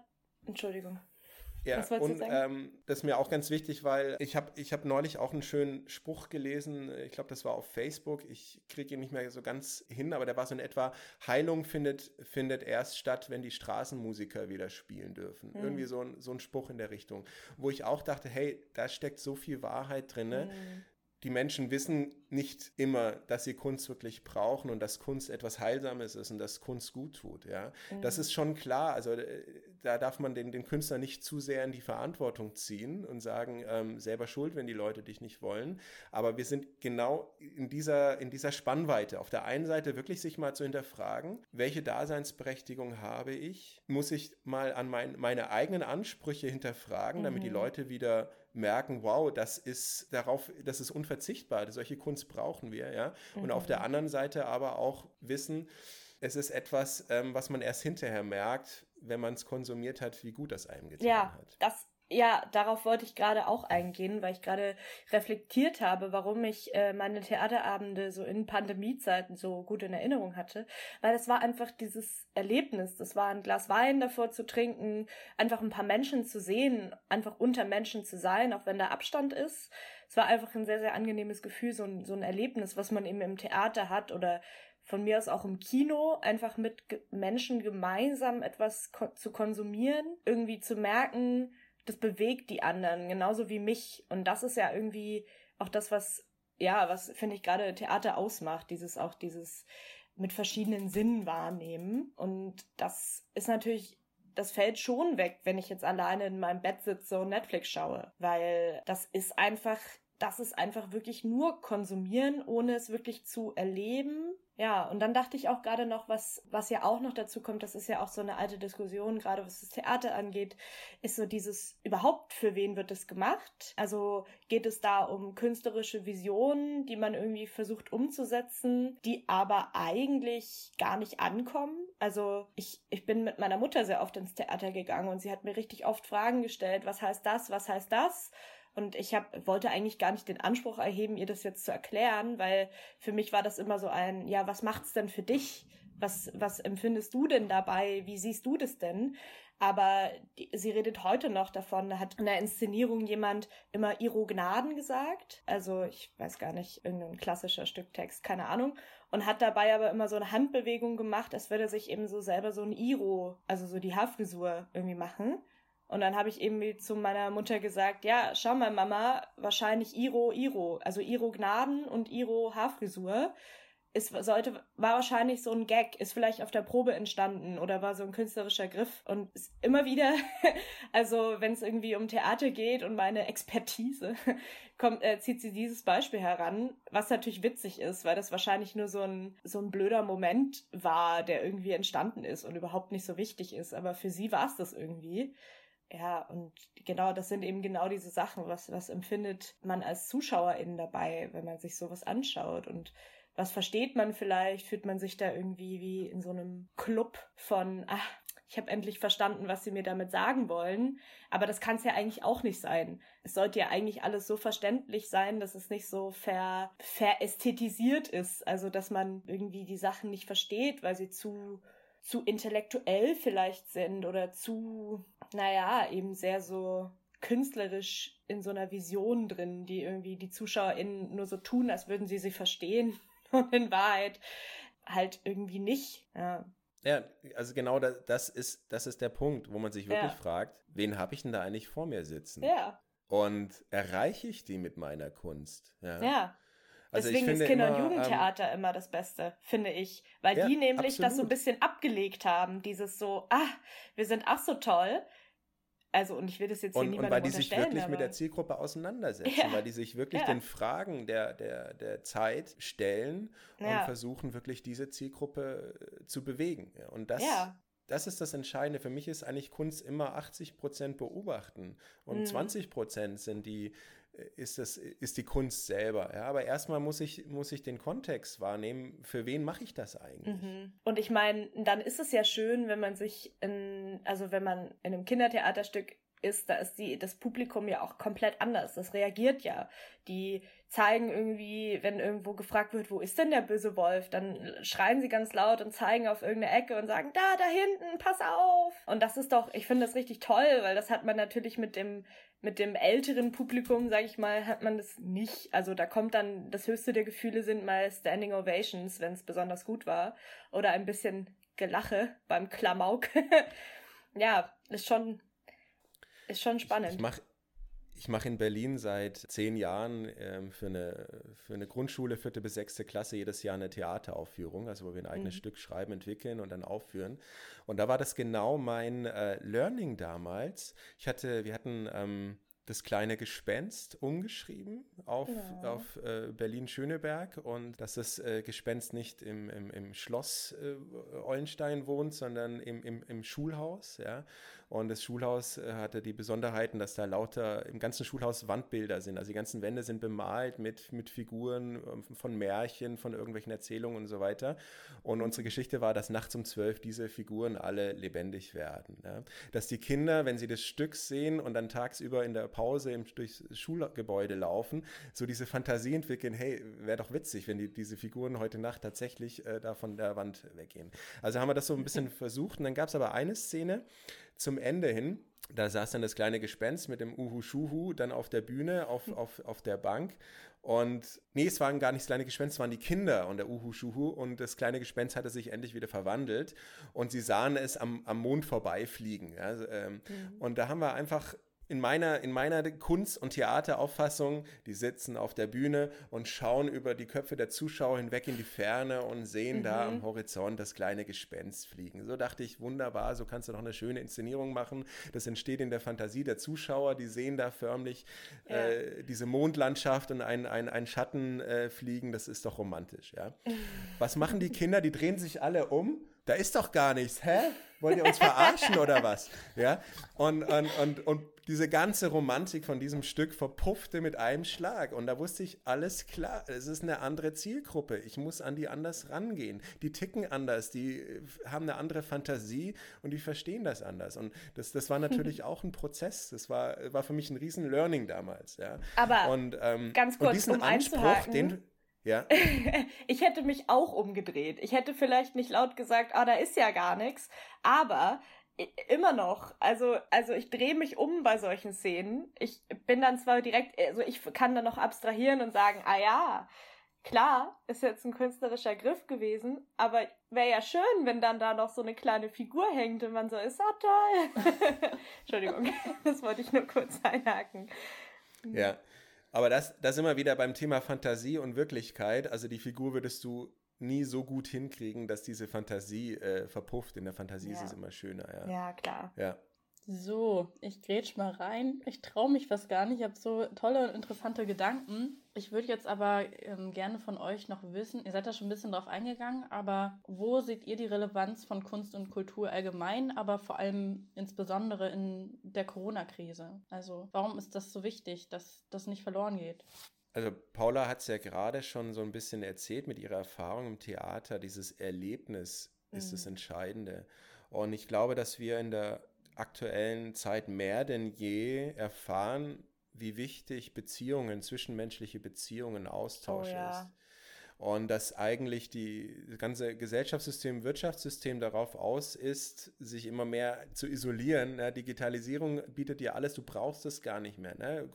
Entschuldigung. Ja, und ähm, das ist mir auch ganz wichtig, weil ich habe ich hab neulich auch einen schönen Spruch gelesen, ich glaube, das war auf Facebook, ich kriege ihn nicht mehr so ganz hin, aber der war so in etwa, Heilung findet, findet erst statt, wenn die Straßenmusiker wieder spielen dürfen. Mhm. Irgendwie so ein, so ein Spruch in der Richtung, wo ich auch dachte, hey, da steckt so viel Wahrheit drin. Mhm die Menschen wissen nicht immer, dass sie Kunst wirklich brauchen und dass Kunst etwas Heilsames ist und dass Kunst gut tut. Ja, mhm. das ist schon klar. Also äh, da darf man den, den Künstler nicht zu sehr in die Verantwortung ziehen und sagen, ähm, selber schuld, wenn die Leute dich nicht wollen. Aber wir sind genau in dieser, in dieser Spannweite. Auf der einen Seite wirklich sich mal zu hinterfragen, welche Daseinsberechtigung habe ich? Muss ich mal an mein, meine eigenen Ansprüche hinterfragen, damit mhm. die Leute wieder merken, wow, das ist darauf, das ist unverzichtbar, solche Kunst brauchen wir, ja. Und mhm. auf der anderen Seite aber auch wissen, es ist etwas, ähm, was man erst hinterher merkt, wenn man es konsumiert hat, wie gut das einem getan ja, hat. Das ja, darauf wollte ich gerade auch eingehen, weil ich gerade reflektiert habe, warum ich äh, meine Theaterabende so in Pandemiezeiten so gut in Erinnerung hatte. Weil es war einfach dieses Erlebnis. Das war ein Glas Wein davor zu trinken, einfach ein paar Menschen zu sehen, einfach unter Menschen zu sein, auch wenn da Abstand ist. Es war einfach ein sehr, sehr angenehmes Gefühl, so ein, so ein Erlebnis, was man eben im Theater hat oder von mir aus auch im Kino, einfach mit Menschen gemeinsam etwas ko zu konsumieren, irgendwie zu merken, das bewegt die anderen, genauso wie mich. Und das ist ja irgendwie auch das, was, ja, was finde ich gerade Theater ausmacht, dieses auch dieses mit verschiedenen Sinnen wahrnehmen. Und das ist natürlich das fällt schon weg, wenn ich jetzt alleine in meinem Bett sitze und Netflix schaue, weil das ist einfach, das ist einfach wirklich nur konsumieren, ohne es wirklich zu erleben ja, und dann dachte ich auch gerade noch, was, was ja auch noch dazu kommt, das ist ja auch so eine alte Diskussion, gerade was das Theater angeht, ist so dieses, überhaupt für wen wird es gemacht? Also geht es da um künstlerische Visionen, die man irgendwie versucht umzusetzen, die aber eigentlich gar nicht ankommen? Also ich, ich bin mit meiner Mutter sehr oft ins Theater gegangen und sie hat mir richtig oft Fragen gestellt, was heißt das, was heißt das? Und ich hab, wollte eigentlich gar nicht den Anspruch erheben, ihr das jetzt zu erklären, weil für mich war das immer so ein, ja, was macht's denn für dich? Was, was empfindest du denn dabei? Wie siehst du das denn? Aber die, sie redet heute noch davon, da hat in der Inszenierung jemand immer Iro Gnaden gesagt. Also ich weiß gar nicht, irgendein klassischer Stücktext, keine Ahnung. Und hat dabei aber immer so eine Handbewegung gemacht, als würde sich eben so selber so ein Iro, also so die Haarfrisur irgendwie machen. Und dann habe ich eben zu meiner Mutter gesagt, ja, schau mal, Mama, wahrscheinlich Iro, Iro, also Iro Gnaden und Iro Haarfrisur. es sollte, war wahrscheinlich so ein Gag, ist vielleicht auf der Probe entstanden oder war so ein künstlerischer Griff und ist immer wieder, also wenn es irgendwie um Theater geht und meine Expertise, kommt, äh, zieht sie dieses Beispiel heran, was natürlich witzig ist, weil das wahrscheinlich nur so ein, so ein blöder Moment war, der irgendwie entstanden ist und überhaupt nicht so wichtig ist, aber für sie war es das irgendwie. Ja, und genau, das sind eben genau diese Sachen, was, was empfindet man als ZuschauerInnen dabei, wenn man sich sowas anschaut und was versteht man vielleicht? Fühlt man sich da irgendwie wie in so einem Club von, ach, ich habe endlich verstanden, was sie mir damit sagen wollen. Aber das kann es ja eigentlich auch nicht sein. Es sollte ja eigentlich alles so verständlich sein, dass es nicht so ver, verästhetisiert ist. Also, dass man irgendwie die Sachen nicht versteht, weil sie zu, zu intellektuell vielleicht sind oder zu, naja, eben sehr so künstlerisch in so einer Vision drin, die irgendwie die ZuschauerInnen nur so tun, als würden sie sie verstehen und in Wahrheit halt irgendwie nicht. Ja. Ja, also genau das, das, ist, das ist der Punkt, wo man sich wirklich ja. fragt, wen habe ich denn da eigentlich vor mir sitzen? Ja. Und erreiche ich die mit meiner Kunst? Ja. ja. Also Deswegen ist Kinder- und Jugendtheater ähm, immer das Beste, finde ich. Weil ja, die nämlich absolut. das so ein bisschen abgelegt haben, dieses so, ah, wir sind ach so toll, also, und ich will das jetzt hier und, niemandem Und weil die sich wirklich aber... mit der Zielgruppe auseinandersetzen, ja. weil die sich wirklich ja. den Fragen der, der, der Zeit stellen ja. und versuchen wirklich diese Zielgruppe äh, zu bewegen. Und das, das ist das Entscheidende. Für mich ist eigentlich Kunst immer 80 Prozent beobachten und mhm. 20 Prozent sind die ist, das, ist die Kunst selber. Ja, aber erstmal muss ich, muss ich den Kontext wahrnehmen, für wen mache ich das eigentlich? Mhm. Und ich meine, dann ist es ja schön, wenn man sich in, also wenn man in einem Kindertheaterstück ist, da ist die, das Publikum ja auch komplett anders. Das reagiert ja. Die zeigen irgendwie, wenn irgendwo gefragt wird, wo ist denn der böse Wolf, dann schreien sie ganz laut und zeigen auf irgendeine Ecke und sagen, da, da hinten, pass auf. Und das ist doch, ich finde das richtig toll, weil das hat man natürlich mit dem mit dem älteren Publikum, sage ich mal, hat man das nicht. Also da kommt dann, das höchste der Gefühle sind mal Standing Ovations, wenn es besonders gut war. Oder ein bisschen Gelache beim Klamauk. ja, ist schon, ist schon spannend. Ich, ich mache ich mache in Berlin seit zehn Jahren ähm, für, eine, für eine Grundschule, vierte bis sechste Klasse, jedes Jahr eine Theateraufführung, also wo wir ein eigenes mhm. Stück schreiben, entwickeln und dann aufführen. Und da war das genau mein äh, Learning damals. Ich hatte, wir hatten ähm, das kleine Gespenst umgeschrieben auf, ja. auf äh, Berlin-Schöneberg und dass das äh, Gespenst nicht im, im, im Schloss äh, Eulenstein wohnt, sondern im, im, im Schulhaus. Ja? Und das Schulhaus äh, hatte die Besonderheiten, dass da lauter im ganzen Schulhaus Wandbilder sind. Also die ganzen Wände sind bemalt mit, mit Figuren ähm, von Märchen, von irgendwelchen Erzählungen und so weiter. Und unsere Geschichte war, dass nachts um zwölf diese Figuren alle lebendig werden. Ja? Dass die Kinder, wenn sie das Stück sehen und dann tagsüber in der Pause im, durchs Schulgebäude laufen, so diese Fantasie entwickeln, hey, wäre doch witzig, wenn die, diese Figuren heute Nacht tatsächlich äh, da von der Wand weggehen. Also haben wir das so ein bisschen versucht. Und dann gab es aber eine Szene, zum Ende hin, da saß dann das kleine Gespenst mit dem Uhu-Schuhu dann auf der Bühne, auf, hm. auf, auf der Bank. Und nee, es waren gar nicht das kleine Gespenst, es waren die Kinder und der Uhu-Schuhu. Und das kleine Gespenst hatte sich endlich wieder verwandelt. Und sie sahen es am, am Mond vorbeifliegen. Ja, ähm, mhm. Und da haben wir einfach in meiner, in meiner Kunst- und Theaterauffassung, die sitzen auf der Bühne und schauen über die Köpfe der Zuschauer hinweg in die Ferne und sehen mhm. da am Horizont das kleine Gespenst fliegen. So dachte ich, wunderbar, so kannst du noch eine schöne Inszenierung machen. Das entsteht in der Fantasie der Zuschauer, die sehen da förmlich ja. äh, diese Mondlandschaft und ein, ein, ein Schatten äh, fliegen, das ist doch romantisch. Ja? Was machen die Kinder? Die drehen sich alle um da ist doch gar nichts, hä? Wollt ihr uns verarschen oder was? Ja, und, und, und, und diese ganze Romantik von diesem Stück verpuffte mit einem Schlag. Und da wusste ich, alles klar, es ist eine andere Zielgruppe. Ich muss an die anders rangehen. Die ticken anders, die äh, haben eine andere Fantasie und die verstehen das anders. Und das, das war natürlich auch ein Prozess. Das war, war für mich ein riesen Learning damals. Ja. Aber und, ähm, ganz kurz, und diesen um Anspruch, den ja. ich hätte mich auch umgedreht. Ich hätte vielleicht nicht laut gesagt, ah, da ist ja gar nichts, aber immer noch. Also, also ich drehe mich um bei solchen Szenen. Ich bin dann zwar direkt, also ich kann dann noch abstrahieren und sagen, ah ja, klar, ist jetzt ein künstlerischer Griff gewesen, aber wäre ja schön, wenn dann da noch so eine kleine Figur hängt und man so ist, ah toll. Entschuldigung, das wollte ich nur kurz einhaken. Ja, aber das, das immer wieder beim Thema Fantasie und Wirklichkeit. Also die Figur würdest du nie so gut hinkriegen, dass diese Fantasie äh, verpufft. In der Fantasie ja. ist es immer schöner. Ja, ja klar. Ja. So, ich grätsch mal rein. Ich traue mich fast gar nicht. Ich habe so tolle und interessante Gedanken. Ich würde jetzt aber ähm, gerne von euch noch wissen, ihr seid da schon ein bisschen drauf eingegangen, aber wo seht ihr die Relevanz von Kunst und Kultur allgemein, aber vor allem insbesondere in der Corona-Krise? Also warum ist das so wichtig, dass das nicht verloren geht? Also Paula hat es ja gerade schon so ein bisschen erzählt mit ihrer Erfahrung im Theater. Dieses Erlebnis ist mhm. das Entscheidende. Und ich glaube, dass wir in der aktuellen Zeit mehr denn je erfahren, wie wichtig Beziehungen, zwischenmenschliche Beziehungen, Austausch oh, ja. ist. Und dass eigentlich die, das ganze Gesellschaftssystem, Wirtschaftssystem darauf aus ist, sich immer mehr zu isolieren. Ne? Digitalisierung bietet dir alles, du brauchst es gar nicht mehr. Ne?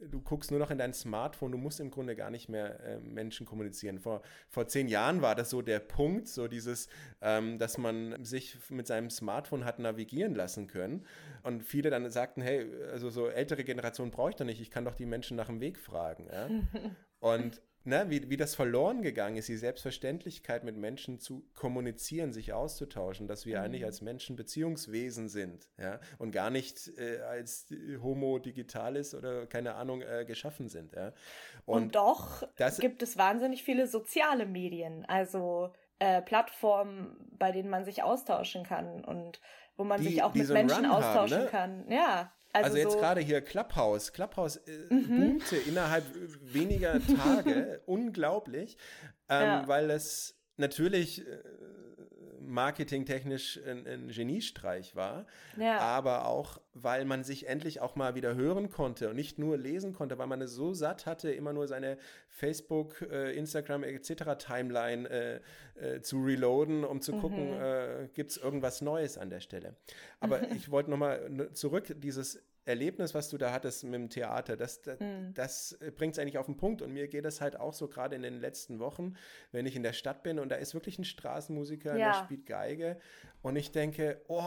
Du guckst nur noch in dein Smartphone, du musst im Grunde gar nicht mehr äh, Menschen kommunizieren. Vor, vor zehn Jahren war das so der Punkt, so dieses, ähm, dass man sich mit seinem Smartphone hat navigieren lassen können. Und viele dann sagten, hey, also so ältere Generation brauche ich doch nicht, ich kann doch die Menschen nach dem Weg fragen. Ja? Und ne, wie, wie das verloren gegangen ist, die Selbstverständlichkeit mit Menschen zu kommunizieren, sich auszutauschen, dass wir mhm. eigentlich als Menschen Beziehungswesen sind, ja, und gar nicht äh, als Homo digitalis oder keine Ahnung äh, geschaffen sind, ja. Und, und doch das, gibt es wahnsinnig viele soziale Medien, also äh, Plattformen, bei denen man sich austauschen kann und wo man die, sich auch mit so Menschen austauschen haben, ne? kann. Ja. Also, also jetzt so gerade hier Clubhouse. Clubhouse äh, mhm. boomte innerhalb weniger Tage. Unglaublich. Ähm, ja. Weil es natürlich äh, marketingtechnisch ein, ein Geniestreich war, ja. aber auch, weil man sich endlich auch mal wieder hören konnte und nicht nur lesen konnte, weil man es so satt hatte, immer nur seine Facebook, äh, Instagram etc. Timeline äh, äh, zu reloaden, um zu mhm. gucken, äh, gibt es irgendwas Neues an der Stelle. Aber ich wollte nochmal zurück, dieses Erlebnis, was du da hattest mit dem Theater, das, das, mhm. das bringt es eigentlich auf den Punkt. Und mir geht das halt auch so gerade in den letzten Wochen, wenn ich in der Stadt bin und da ist wirklich ein Straßenmusiker, ja. der spielt Geige. Und ich denke, oh,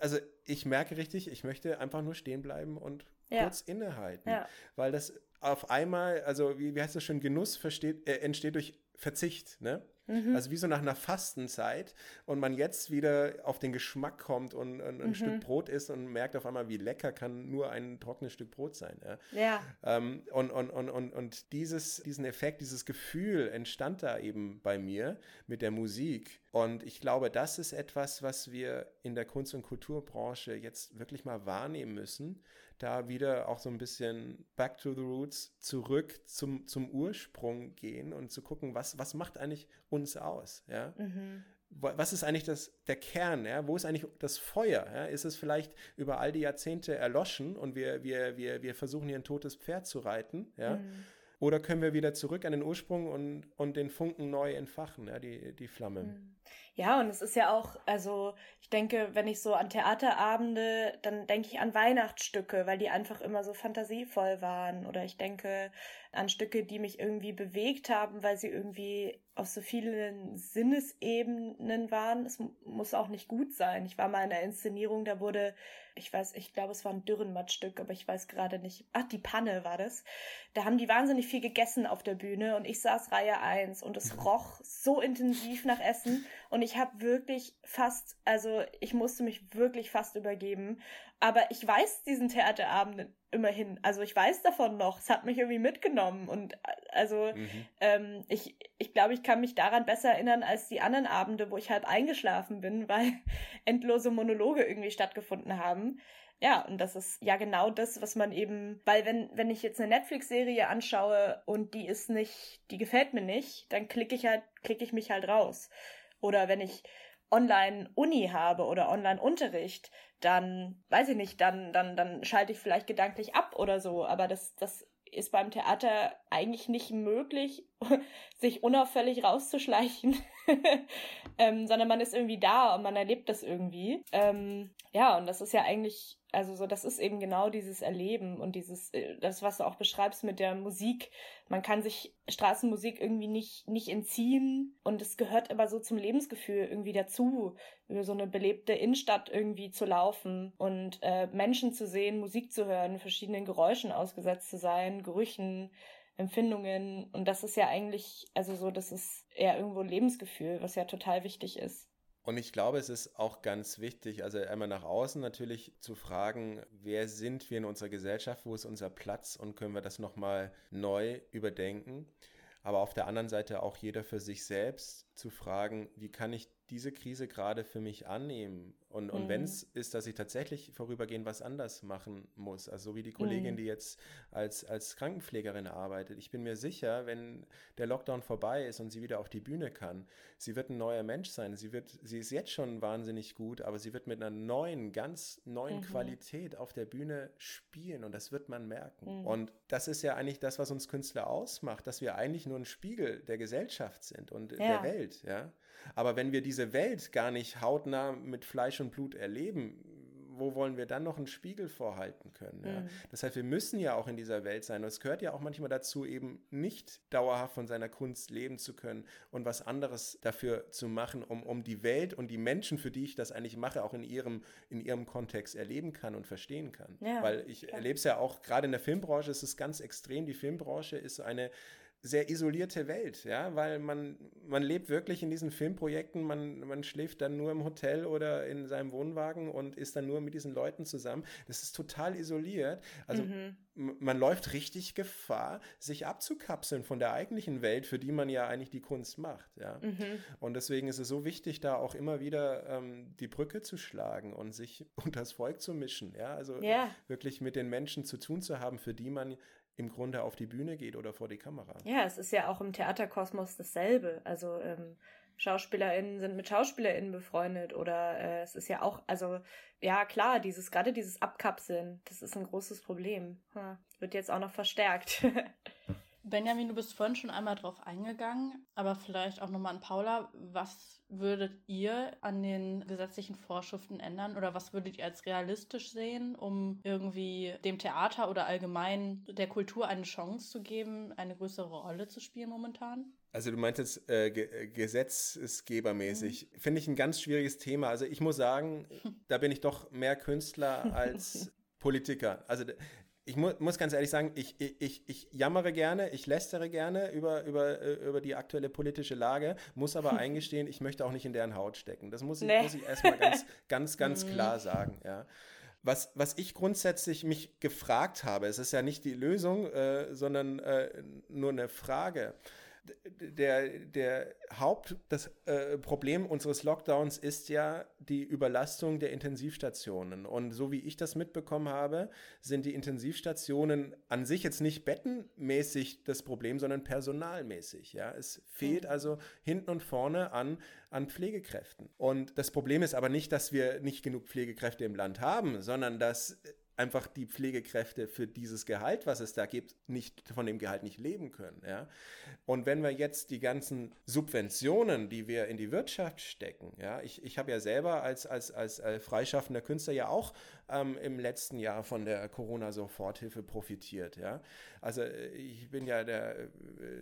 also ich merke richtig, ich möchte einfach nur stehen bleiben und ja. kurz innehalten. Ja. Weil das auf einmal, also wie, wie heißt das schon, Genuss versteht, äh, entsteht durch Verzicht, ne? Mhm. Also wie so nach einer Fastenzeit und man jetzt wieder auf den Geschmack kommt und, und ein mhm. Stück Brot isst und merkt auf einmal, wie lecker kann nur ein trockenes Stück Brot sein. Ja. ja. Ähm, und, und, und, und, und dieses, diesen Effekt, dieses Gefühl entstand da eben bei mir mit der Musik. Und ich glaube, das ist etwas, was wir in der Kunst- und Kulturbranche jetzt wirklich mal wahrnehmen müssen, da wieder auch so ein bisschen back to the roots, zurück zum, zum Ursprung gehen und zu gucken, was, was macht eigentlich uns aus, ja? Mhm. Was ist eigentlich das, der Kern? Ja? Wo ist eigentlich das Feuer? Ja? Ist es vielleicht über all die Jahrzehnte erloschen und wir, wir, wir, wir versuchen hier ein totes Pferd zu reiten? Ja? Mhm. Oder können wir wieder zurück an den Ursprung und, und den Funken neu entfachen, ja, die, die Flamme? Mhm. Ja, und es ist ja auch, also ich denke, wenn ich so an Theaterabende, dann denke ich an Weihnachtsstücke, weil die einfach immer so fantasievoll waren. Oder ich denke an Stücke, die mich irgendwie bewegt haben, weil sie irgendwie auf so vielen Sinnesebenen waren. Es muss auch nicht gut sein. Ich war mal in einer Inszenierung, da wurde, ich weiß, ich glaube, es war ein Dürrenmattstück, aber ich weiß gerade nicht. Ach, die Panne war das. Da haben die wahnsinnig viel gegessen auf der Bühne und ich saß Reihe 1 und es roch so intensiv nach Essen und ich habe wirklich fast, also ich musste mich wirklich fast übergeben. Aber ich weiß diesen Theaterabend immerhin. Also ich weiß davon noch. Es hat mich irgendwie mitgenommen. Und also mhm. ähm, ich, ich glaube, ich kann mich daran besser erinnern als die anderen Abende, wo ich halb eingeschlafen bin, weil endlose Monologe irgendwie stattgefunden haben. Ja, und das ist ja genau das, was man eben, weil wenn, wenn ich jetzt eine Netflix-Serie anschaue und die ist nicht, die gefällt mir nicht, dann klicke ich halt, klicke ich mich halt raus. Oder wenn ich Online-Uni habe oder Online-Unterricht, dann weiß ich nicht, dann, dann, dann schalte ich vielleicht gedanklich ab oder so. Aber das, das ist beim Theater eigentlich nicht möglich, sich unauffällig rauszuschleichen, ähm, sondern man ist irgendwie da und man erlebt das irgendwie. Ähm, ja, und das ist ja eigentlich also so, das ist eben genau dieses Erleben und dieses, äh, das, was du auch beschreibst mit der Musik. Man kann sich Straßenmusik irgendwie nicht, nicht entziehen und es gehört aber so zum Lebensgefühl irgendwie dazu, über so eine belebte Innenstadt irgendwie zu laufen und äh, Menschen zu sehen, Musik zu hören, verschiedenen Geräuschen ausgesetzt zu sein, Gerüchen, Empfindungen. Und das ist ja eigentlich, also so, das ist eher irgendwo Lebensgefühl, was ja total wichtig ist. Und ich glaube, es ist auch ganz wichtig, also einmal nach außen natürlich zu fragen, wer sind wir in unserer Gesellschaft, wo ist unser Platz und können wir das nochmal neu überdenken. Aber auf der anderen Seite auch jeder für sich selbst zu fragen, wie kann ich diese Krise gerade für mich annehmen? Und, und mhm. wenn es ist, dass ich tatsächlich vorübergehend was anders machen muss, also so wie die Kollegin, mhm. die jetzt als, als Krankenpflegerin arbeitet. Ich bin mir sicher, wenn der Lockdown vorbei ist und sie wieder auf die Bühne kann, sie wird ein neuer Mensch sein. Sie wird, sie ist jetzt schon wahnsinnig gut, aber sie wird mit einer neuen, ganz neuen mhm. Qualität auf der Bühne spielen und das wird man merken. Mhm. Und das ist ja eigentlich das, was uns Künstler ausmacht, dass wir eigentlich nur ein Spiegel der Gesellschaft sind und ja. der Welt, ja. Aber wenn wir diese Welt gar nicht hautnah mit Fleisch und Blut erleben, wo wollen wir dann noch einen Spiegel vorhalten können? Ja? Mhm. Das heißt, wir müssen ja auch in dieser Welt sein. Und es gehört ja auch manchmal dazu, eben nicht dauerhaft von seiner Kunst leben zu können und was anderes dafür zu machen, um, um die Welt und die Menschen, für die ich das eigentlich mache, auch in ihrem, in ihrem Kontext erleben kann und verstehen kann. Ja, Weil ich erlebe es ja auch, gerade in der Filmbranche ist es ganz extrem. Die Filmbranche ist eine sehr isolierte Welt, ja, weil man, man lebt wirklich in diesen Filmprojekten, man, man schläft dann nur im Hotel oder in seinem Wohnwagen und ist dann nur mit diesen Leuten zusammen. Das ist total isoliert. Also mhm. man läuft richtig Gefahr, sich abzukapseln von der eigentlichen Welt, für die man ja eigentlich die Kunst macht, ja. Mhm. Und deswegen ist es so wichtig, da auch immer wieder ähm, die Brücke zu schlagen und sich unter das Volk zu mischen, ja. Also yeah. wirklich mit den Menschen zu tun zu haben, für die man im Grunde auf die Bühne geht oder vor die Kamera. Ja, es ist ja auch im Theaterkosmos dasselbe. Also ähm, SchauspielerInnen sind mit SchauspielerInnen befreundet oder äh, es ist ja auch, also ja klar, dieses, gerade dieses Abkapseln, das ist ein großes Problem. Hm, wird jetzt auch noch verstärkt. Benjamin, du bist vorhin schon einmal drauf eingegangen, aber vielleicht auch nochmal an Paula. Was würdet ihr an den gesetzlichen Vorschriften ändern oder was würdet ihr als realistisch sehen, um irgendwie dem Theater oder allgemein der Kultur eine Chance zu geben, eine größere Rolle zu spielen momentan? Also du meintest äh, ge gesetzgebermäßig. Mhm. Finde ich ein ganz schwieriges Thema. Also ich muss sagen, da bin ich doch mehr Künstler als Politiker. Also ich mu muss ganz ehrlich sagen, ich, ich, ich jammere gerne, ich lästere gerne über, über, äh, über die aktuelle politische Lage, muss aber eingestehen, ich möchte auch nicht in deren Haut stecken. Das muss ich, nee. muss ich erstmal ganz, ganz, ganz mhm. klar sagen. Ja. Was, was ich grundsätzlich mich gefragt habe, es ist ja nicht die Lösung, äh, sondern äh, nur eine Frage der, der Haupt, das äh, Problem unseres Lockdowns ist ja die Überlastung der Intensivstationen. Und so wie ich das mitbekommen habe, sind die Intensivstationen an sich jetzt nicht bettenmäßig das Problem, sondern personalmäßig. Ja? Es fehlt mhm. also hinten und vorne an, an Pflegekräften. Und das Problem ist aber nicht, dass wir nicht genug Pflegekräfte im Land haben, sondern dass einfach die Pflegekräfte für dieses Gehalt, was es da gibt, nicht von dem Gehalt nicht leben können. Ja? Und wenn wir jetzt die ganzen Subventionen, die wir in die Wirtschaft stecken, ja, ich, ich habe ja selber als, als, als äh, freischaffender Künstler ja auch ähm, im letzten Jahr von der Corona-Soforthilfe profitiert. Ja? Also ich bin ja der, äh,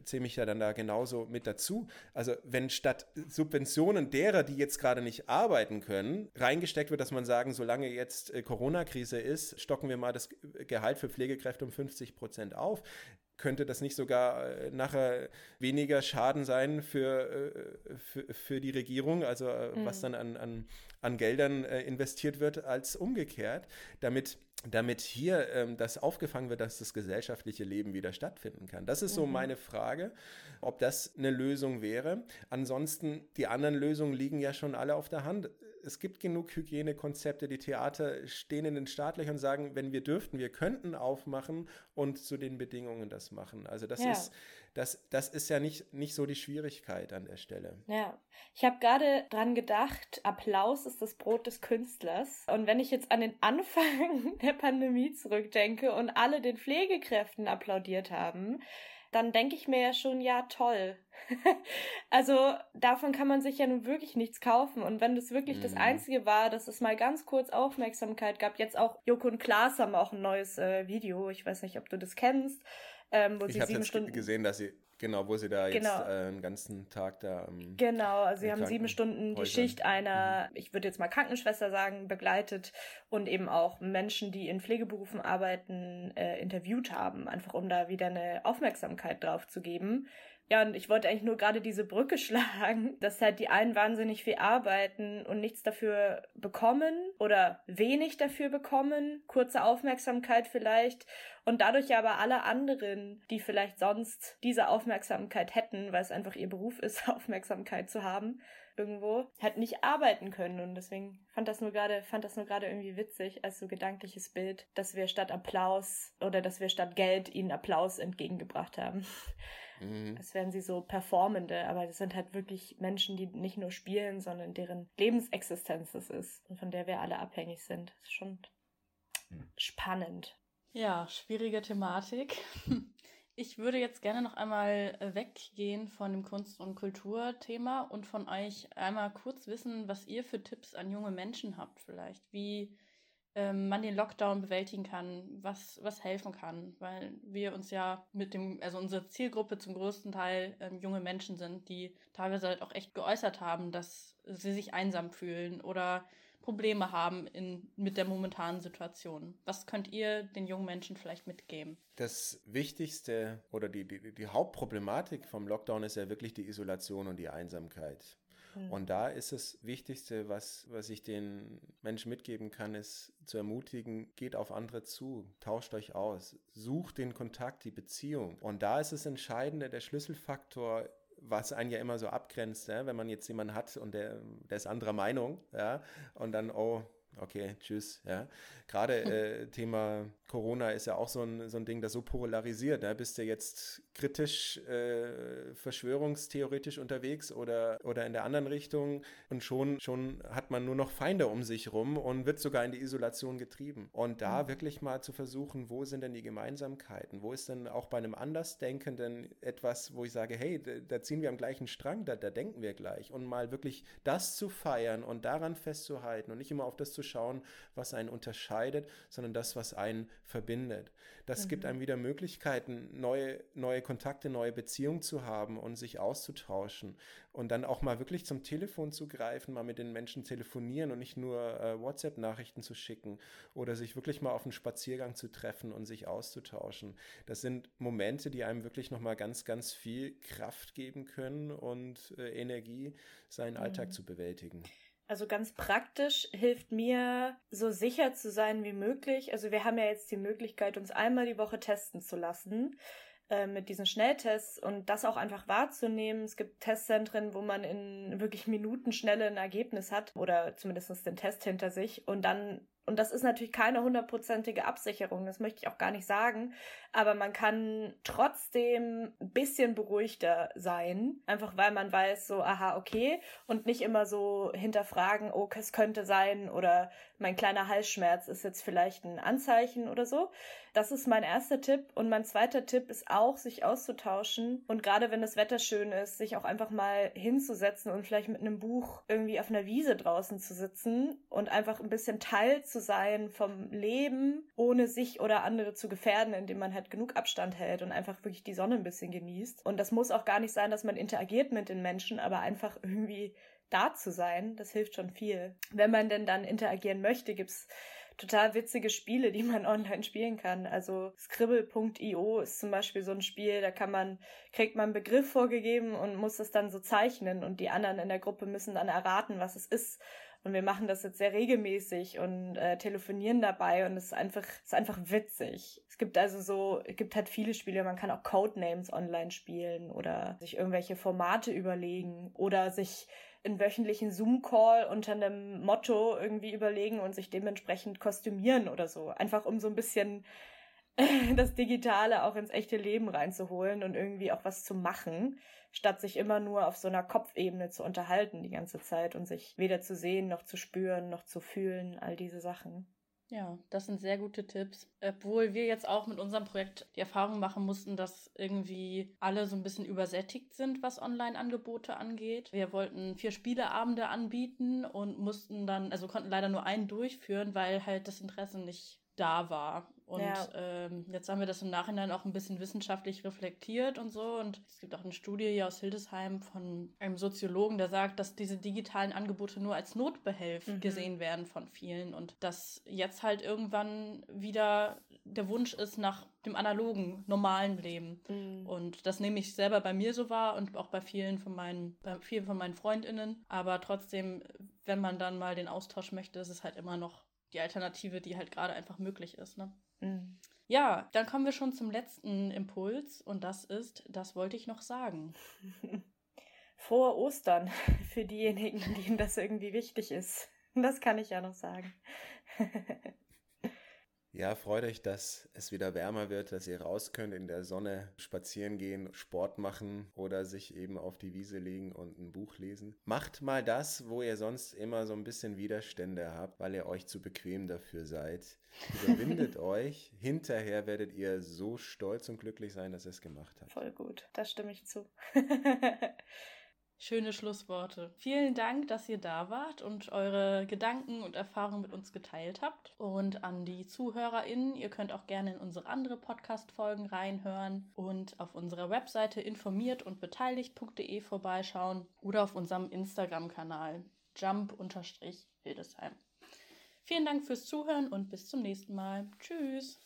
zähle mich ja dann da genauso mit dazu. Also wenn statt Subventionen derer, die jetzt gerade nicht arbeiten können, reingesteckt wird, dass man sagen, solange jetzt äh, Corona-Krise ist, stocken wir mal das Gehalt für Pflegekräfte um 50 Prozent auf könnte das nicht sogar äh, nachher weniger Schaden sein für, äh, für, für die Regierung, also mhm. was dann an, an, an Geldern investiert wird, als umgekehrt, damit damit hier ähm, das aufgefangen wird, dass das gesellschaftliche Leben wieder stattfinden kann. Das ist so mhm. meine Frage, ob das eine Lösung wäre. Ansonsten, die anderen Lösungen liegen ja schon alle auf der Hand. Es gibt genug Hygienekonzepte. Die Theater stehen in den Startlöchern und sagen, wenn wir dürften, wir könnten aufmachen und zu den Bedingungen das machen. Also das ja. ist das, das ist ja nicht, nicht so die Schwierigkeit an der Stelle. Ja, ich habe gerade dran gedacht, Applaus ist das Brot des Künstlers. Und wenn ich jetzt an den Anfang der Pandemie zurückdenke und alle den Pflegekräften applaudiert haben, dann denke ich mir ja schon, ja, toll. also davon kann man sich ja nun wirklich nichts kaufen. Und wenn das wirklich mhm. das Einzige war, dass es mal ganz kurz Aufmerksamkeit gab, jetzt auch Joko und Klaas haben auch ein neues äh, Video, ich weiß nicht, ob du das kennst, ähm, wo ich sie sieben Stunden. gesehen, dass sie Genau, wo sie da genau. jetzt äh, einen ganzen Tag da. Ähm, genau, also sie haben sieben Stunden die Schicht einer, mhm. ich würde jetzt mal Krankenschwester sagen, begleitet und eben auch Menschen, die in Pflegeberufen arbeiten, äh, interviewt haben, einfach um da wieder eine Aufmerksamkeit drauf zu geben. Ja, und ich wollte eigentlich nur gerade diese Brücke schlagen, dass halt die einen wahnsinnig viel arbeiten und nichts dafür bekommen oder wenig dafür bekommen, kurze Aufmerksamkeit vielleicht und dadurch aber alle anderen, die vielleicht sonst diese Aufmerksamkeit hätten, weil es einfach ihr Beruf ist, Aufmerksamkeit zu haben, irgendwo, halt nicht arbeiten können. Und deswegen fand das nur gerade, fand das nur gerade irgendwie witzig als so gedankliches Bild, dass wir statt Applaus oder dass wir statt Geld ihnen Applaus entgegengebracht haben. Mhm. Als wären sie so Performende, aber das sind halt wirklich Menschen, die nicht nur spielen, sondern deren Lebensexistenz es ist und von der wir alle abhängig sind. Das ist schon mhm. spannend. Ja, schwierige Thematik. Ich würde jetzt gerne noch einmal äh, weggehen von dem Kunst- und Kulturthema und von euch einmal kurz wissen, was ihr für Tipps an junge Menschen habt vielleicht, wie ähm, man den Lockdown bewältigen kann, was, was helfen kann, weil wir uns ja mit dem, also unsere Zielgruppe zum größten Teil ähm, junge Menschen sind, die teilweise halt auch echt geäußert haben, dass sie sich einsam fühlen oder Probleme haben in, mit der momentanen Situation. Was könnt ihr den jungen Menschen vielleicht mitgeben? Das Wichtigste oder die, die, die Hauptproblematik vom Lockdown ist ja wirklich die Isolation und die Einsamkeit. Hm. Und da ist das Wichtigste, was, was ich den Menschen mitgeben kann, ist zu ermutigen, geht auf andere zu, tauscht euch aus, sucht den Kontakt, die Beziehung. Und da ist das Entscheidende, der Schlüsselfaktor was einen ja immer so abgrenzt, ja? wenn man jetzt jemanden hat und der, der ist anderer Meinung, ja, und dann, oh, okay, tschüss, ja. Gerade äh, Thema Corona ist ja auch so ein, so ein Ding, das so polarisiert. Ne? bist du jetzt kritisch, äh, verschwörungstheoretisch unterwegs oder, oder in der anderen Richtung und schon, schon hat man nur noch Feinde um sich rum und wird sogar in die Isolation getrieben. Und da mhm. wirklich mal zu versuchen, wo sind denn die Gemeinsamkeiten? Wo ist denn auch bei einem Andersdenkenden etwas, wo ich sage, hey, da, da ziehen wir am gleichen Strang, da, da denken wir gleich. Und mal wirklich das zu feiern und daran festzuhalten und nicht immer auf das zu schauen, was einen unterscheidet, sondern das, was einen verbindet. Das mhm. gibt einem wieder Möglichkeiten, neue, neue Kontakte, neue Beziehungen zu haben und sich auszutauschen. Und dann auch mal wirklich zum Telefon zu greifen, mal mit den Menschen telefonieren und nicht nur äh, WhatsApp-Nachrichten zu schicken oder sich wirklich mal auf einen Spaziergang zu treffen und sich auszutauschen. Das sind Momente, die einem wirklich nochmal ganz, ganz viel Kraft geben können und äh, Energie, seinen Alltag mhm. zu bewältigen. Also ganz praktisch hilft mir, so sicher zu sein wie möglich. Also wir haben ja jetzt die Möglichkeit, uns einmal die Woche testen zu lassen äh, mit diesen Schnelltests und das auch einfach wahrzunehmen. Es gibt Testzentren, wo man in wirklich Minuten schnell ein Ergebnis hat oder zumindest den Test hinter sich und dann und das ist natürlich keine hundertprozentige Absicherung, das möchte ich auch gar nicht sagen, aber man kann trotzdem ein bisschen beruhigter sein, einfach weil man weiß, so, aha, okay, und nicht immer so hinterfragen, oh, es könnte sein oder mein kleiner Halsschmerz ist jetzt vielleicht ein Anzeichen oder so. Das ist mein erster Tipp. Und mein zweiter Tipp ist auch, sich auszutauschen und gerade wenn das Wetter schön ist, sich auch einfach mal hinzusetzen und vielleicht mit einem Buch irgendwie auf einer Wiese draußen zu sitzen und einfach ein bisschen Teil zu sein vom Leben, ohne sich oder andere zu gefährden, indem man halt genug Abstand hält und einfach wirklich die Sonne ein bisschen genießt. Und das muss auch gar nicht sein, dass man interagiert mit den Menschen, aber einfach irgendwie da zu sein, das hilft schon viel. Wenn man denn dann interagieren möchte, gibt's total witzige Spiele, die man online spielen kann. Also Scribble.io ist zum Beispiel so ein Spiel, da kann man, kriegt man einen Begriff vorgegeben und muss es dann so zeichnen und die anderen in der Gruppe müssen dann erraten, was es ist. Und wir machen das jetzt sehr regelmäßig und äh, telefonieren dabei und es ist einfach, es ist einfach witzig. Es gibt also so, es gibt halt viele Spiele, man kann auch Codenames online spielen oder sich irgendwelche Formate überlegen oder sich einen wöchentlichen Zoom-Call unter einem Motto irgendwie überlegen und sich dementsprechend kostümieren oder so. Einfach um so ein bisschen das Digitale auch ins echte Leben reinzuholen und irgendwie auch was zu machen, statt sich immer nur auf so einer Kopfebene zu unterhalten die ganze Zeit und sich weder zu sehen noch zu spüren noch zu fühlen, all diese Sachen. Ja, das sind sehr gute Tipps. Obwohl wir jetzt auch mit unserem Projekt die Erfahrung machen mussten, dass irgendwie alle so ein bisschen übersättigt sind, was Online-Angebote angeht. Wir wollten vier Spieleabende anbieten und mussten dann, also konnten leider nur einen durchführen, weil halt das Interesse nicht da war. Und ja. ähm, jetzt haben wir das im Nachhinein auch ein bisschen wissenschaftlich reflektiert und so. Und es gibt auch eine Studie hier aus Hildesheim von einem Soziologen, der sagt, dass diese digitalen Angebote nur als Notbehelf mhm. gesehen werden von vielen und dass jetzt halt irgendwann wieder der Wunsch ist nach dem analogen, normalen Leben. Mhm. Und das nehme ich selber bei mir so wahr und auch bei vielen von meinen, bei vielen von meinen FreundInnen. Aber trotzdem, wenn man dann mal den Austausch möchte, ist es halt immer noch die Alternative, die halt gerade einfach möglich ist. Ne? Mhm. Ja, dann kommen wir schon zum letzten Impuls und das ist, das wollte ich noch sagen. Frohe Ostern für diejenigen, denen das irgendwie wichtig ist. Das kann ich ja noch sagen. Ja, freut euch, dass es wieder wärmer wird, dass ihr raus könnt, in der Sonne spazieren gehen, Sport machen oder sich eben auf die Wiese legen und ein Buch lesen. Macht mal das, wo ihr sonst immer so ein bisschen Widerstände habt, weil ihr euch zu bequem dafür seid. Überwindet euch. Hinterher werdet ihr so stolz und glücklich sein, dass ihr es gemacht habt. Voll gut, da stimme ich zu. Schöne Schlussworte. Vielen Dank, dass ihr da wart und eure Gedanken und Erfahrungen mit uns geteilt habt. Und an die ZuhörerInnen, ihr könnt auch gerne in unsere andere Podcast-Folgen reinhören und auf unserer Webseite informiert und beteiligt.de vorbeischauen oder auf unserem Instagram-Kanal jump-hildesheim. Vielen Dank fürs Zuhören und bis zum nächsten Mal. Tschüss.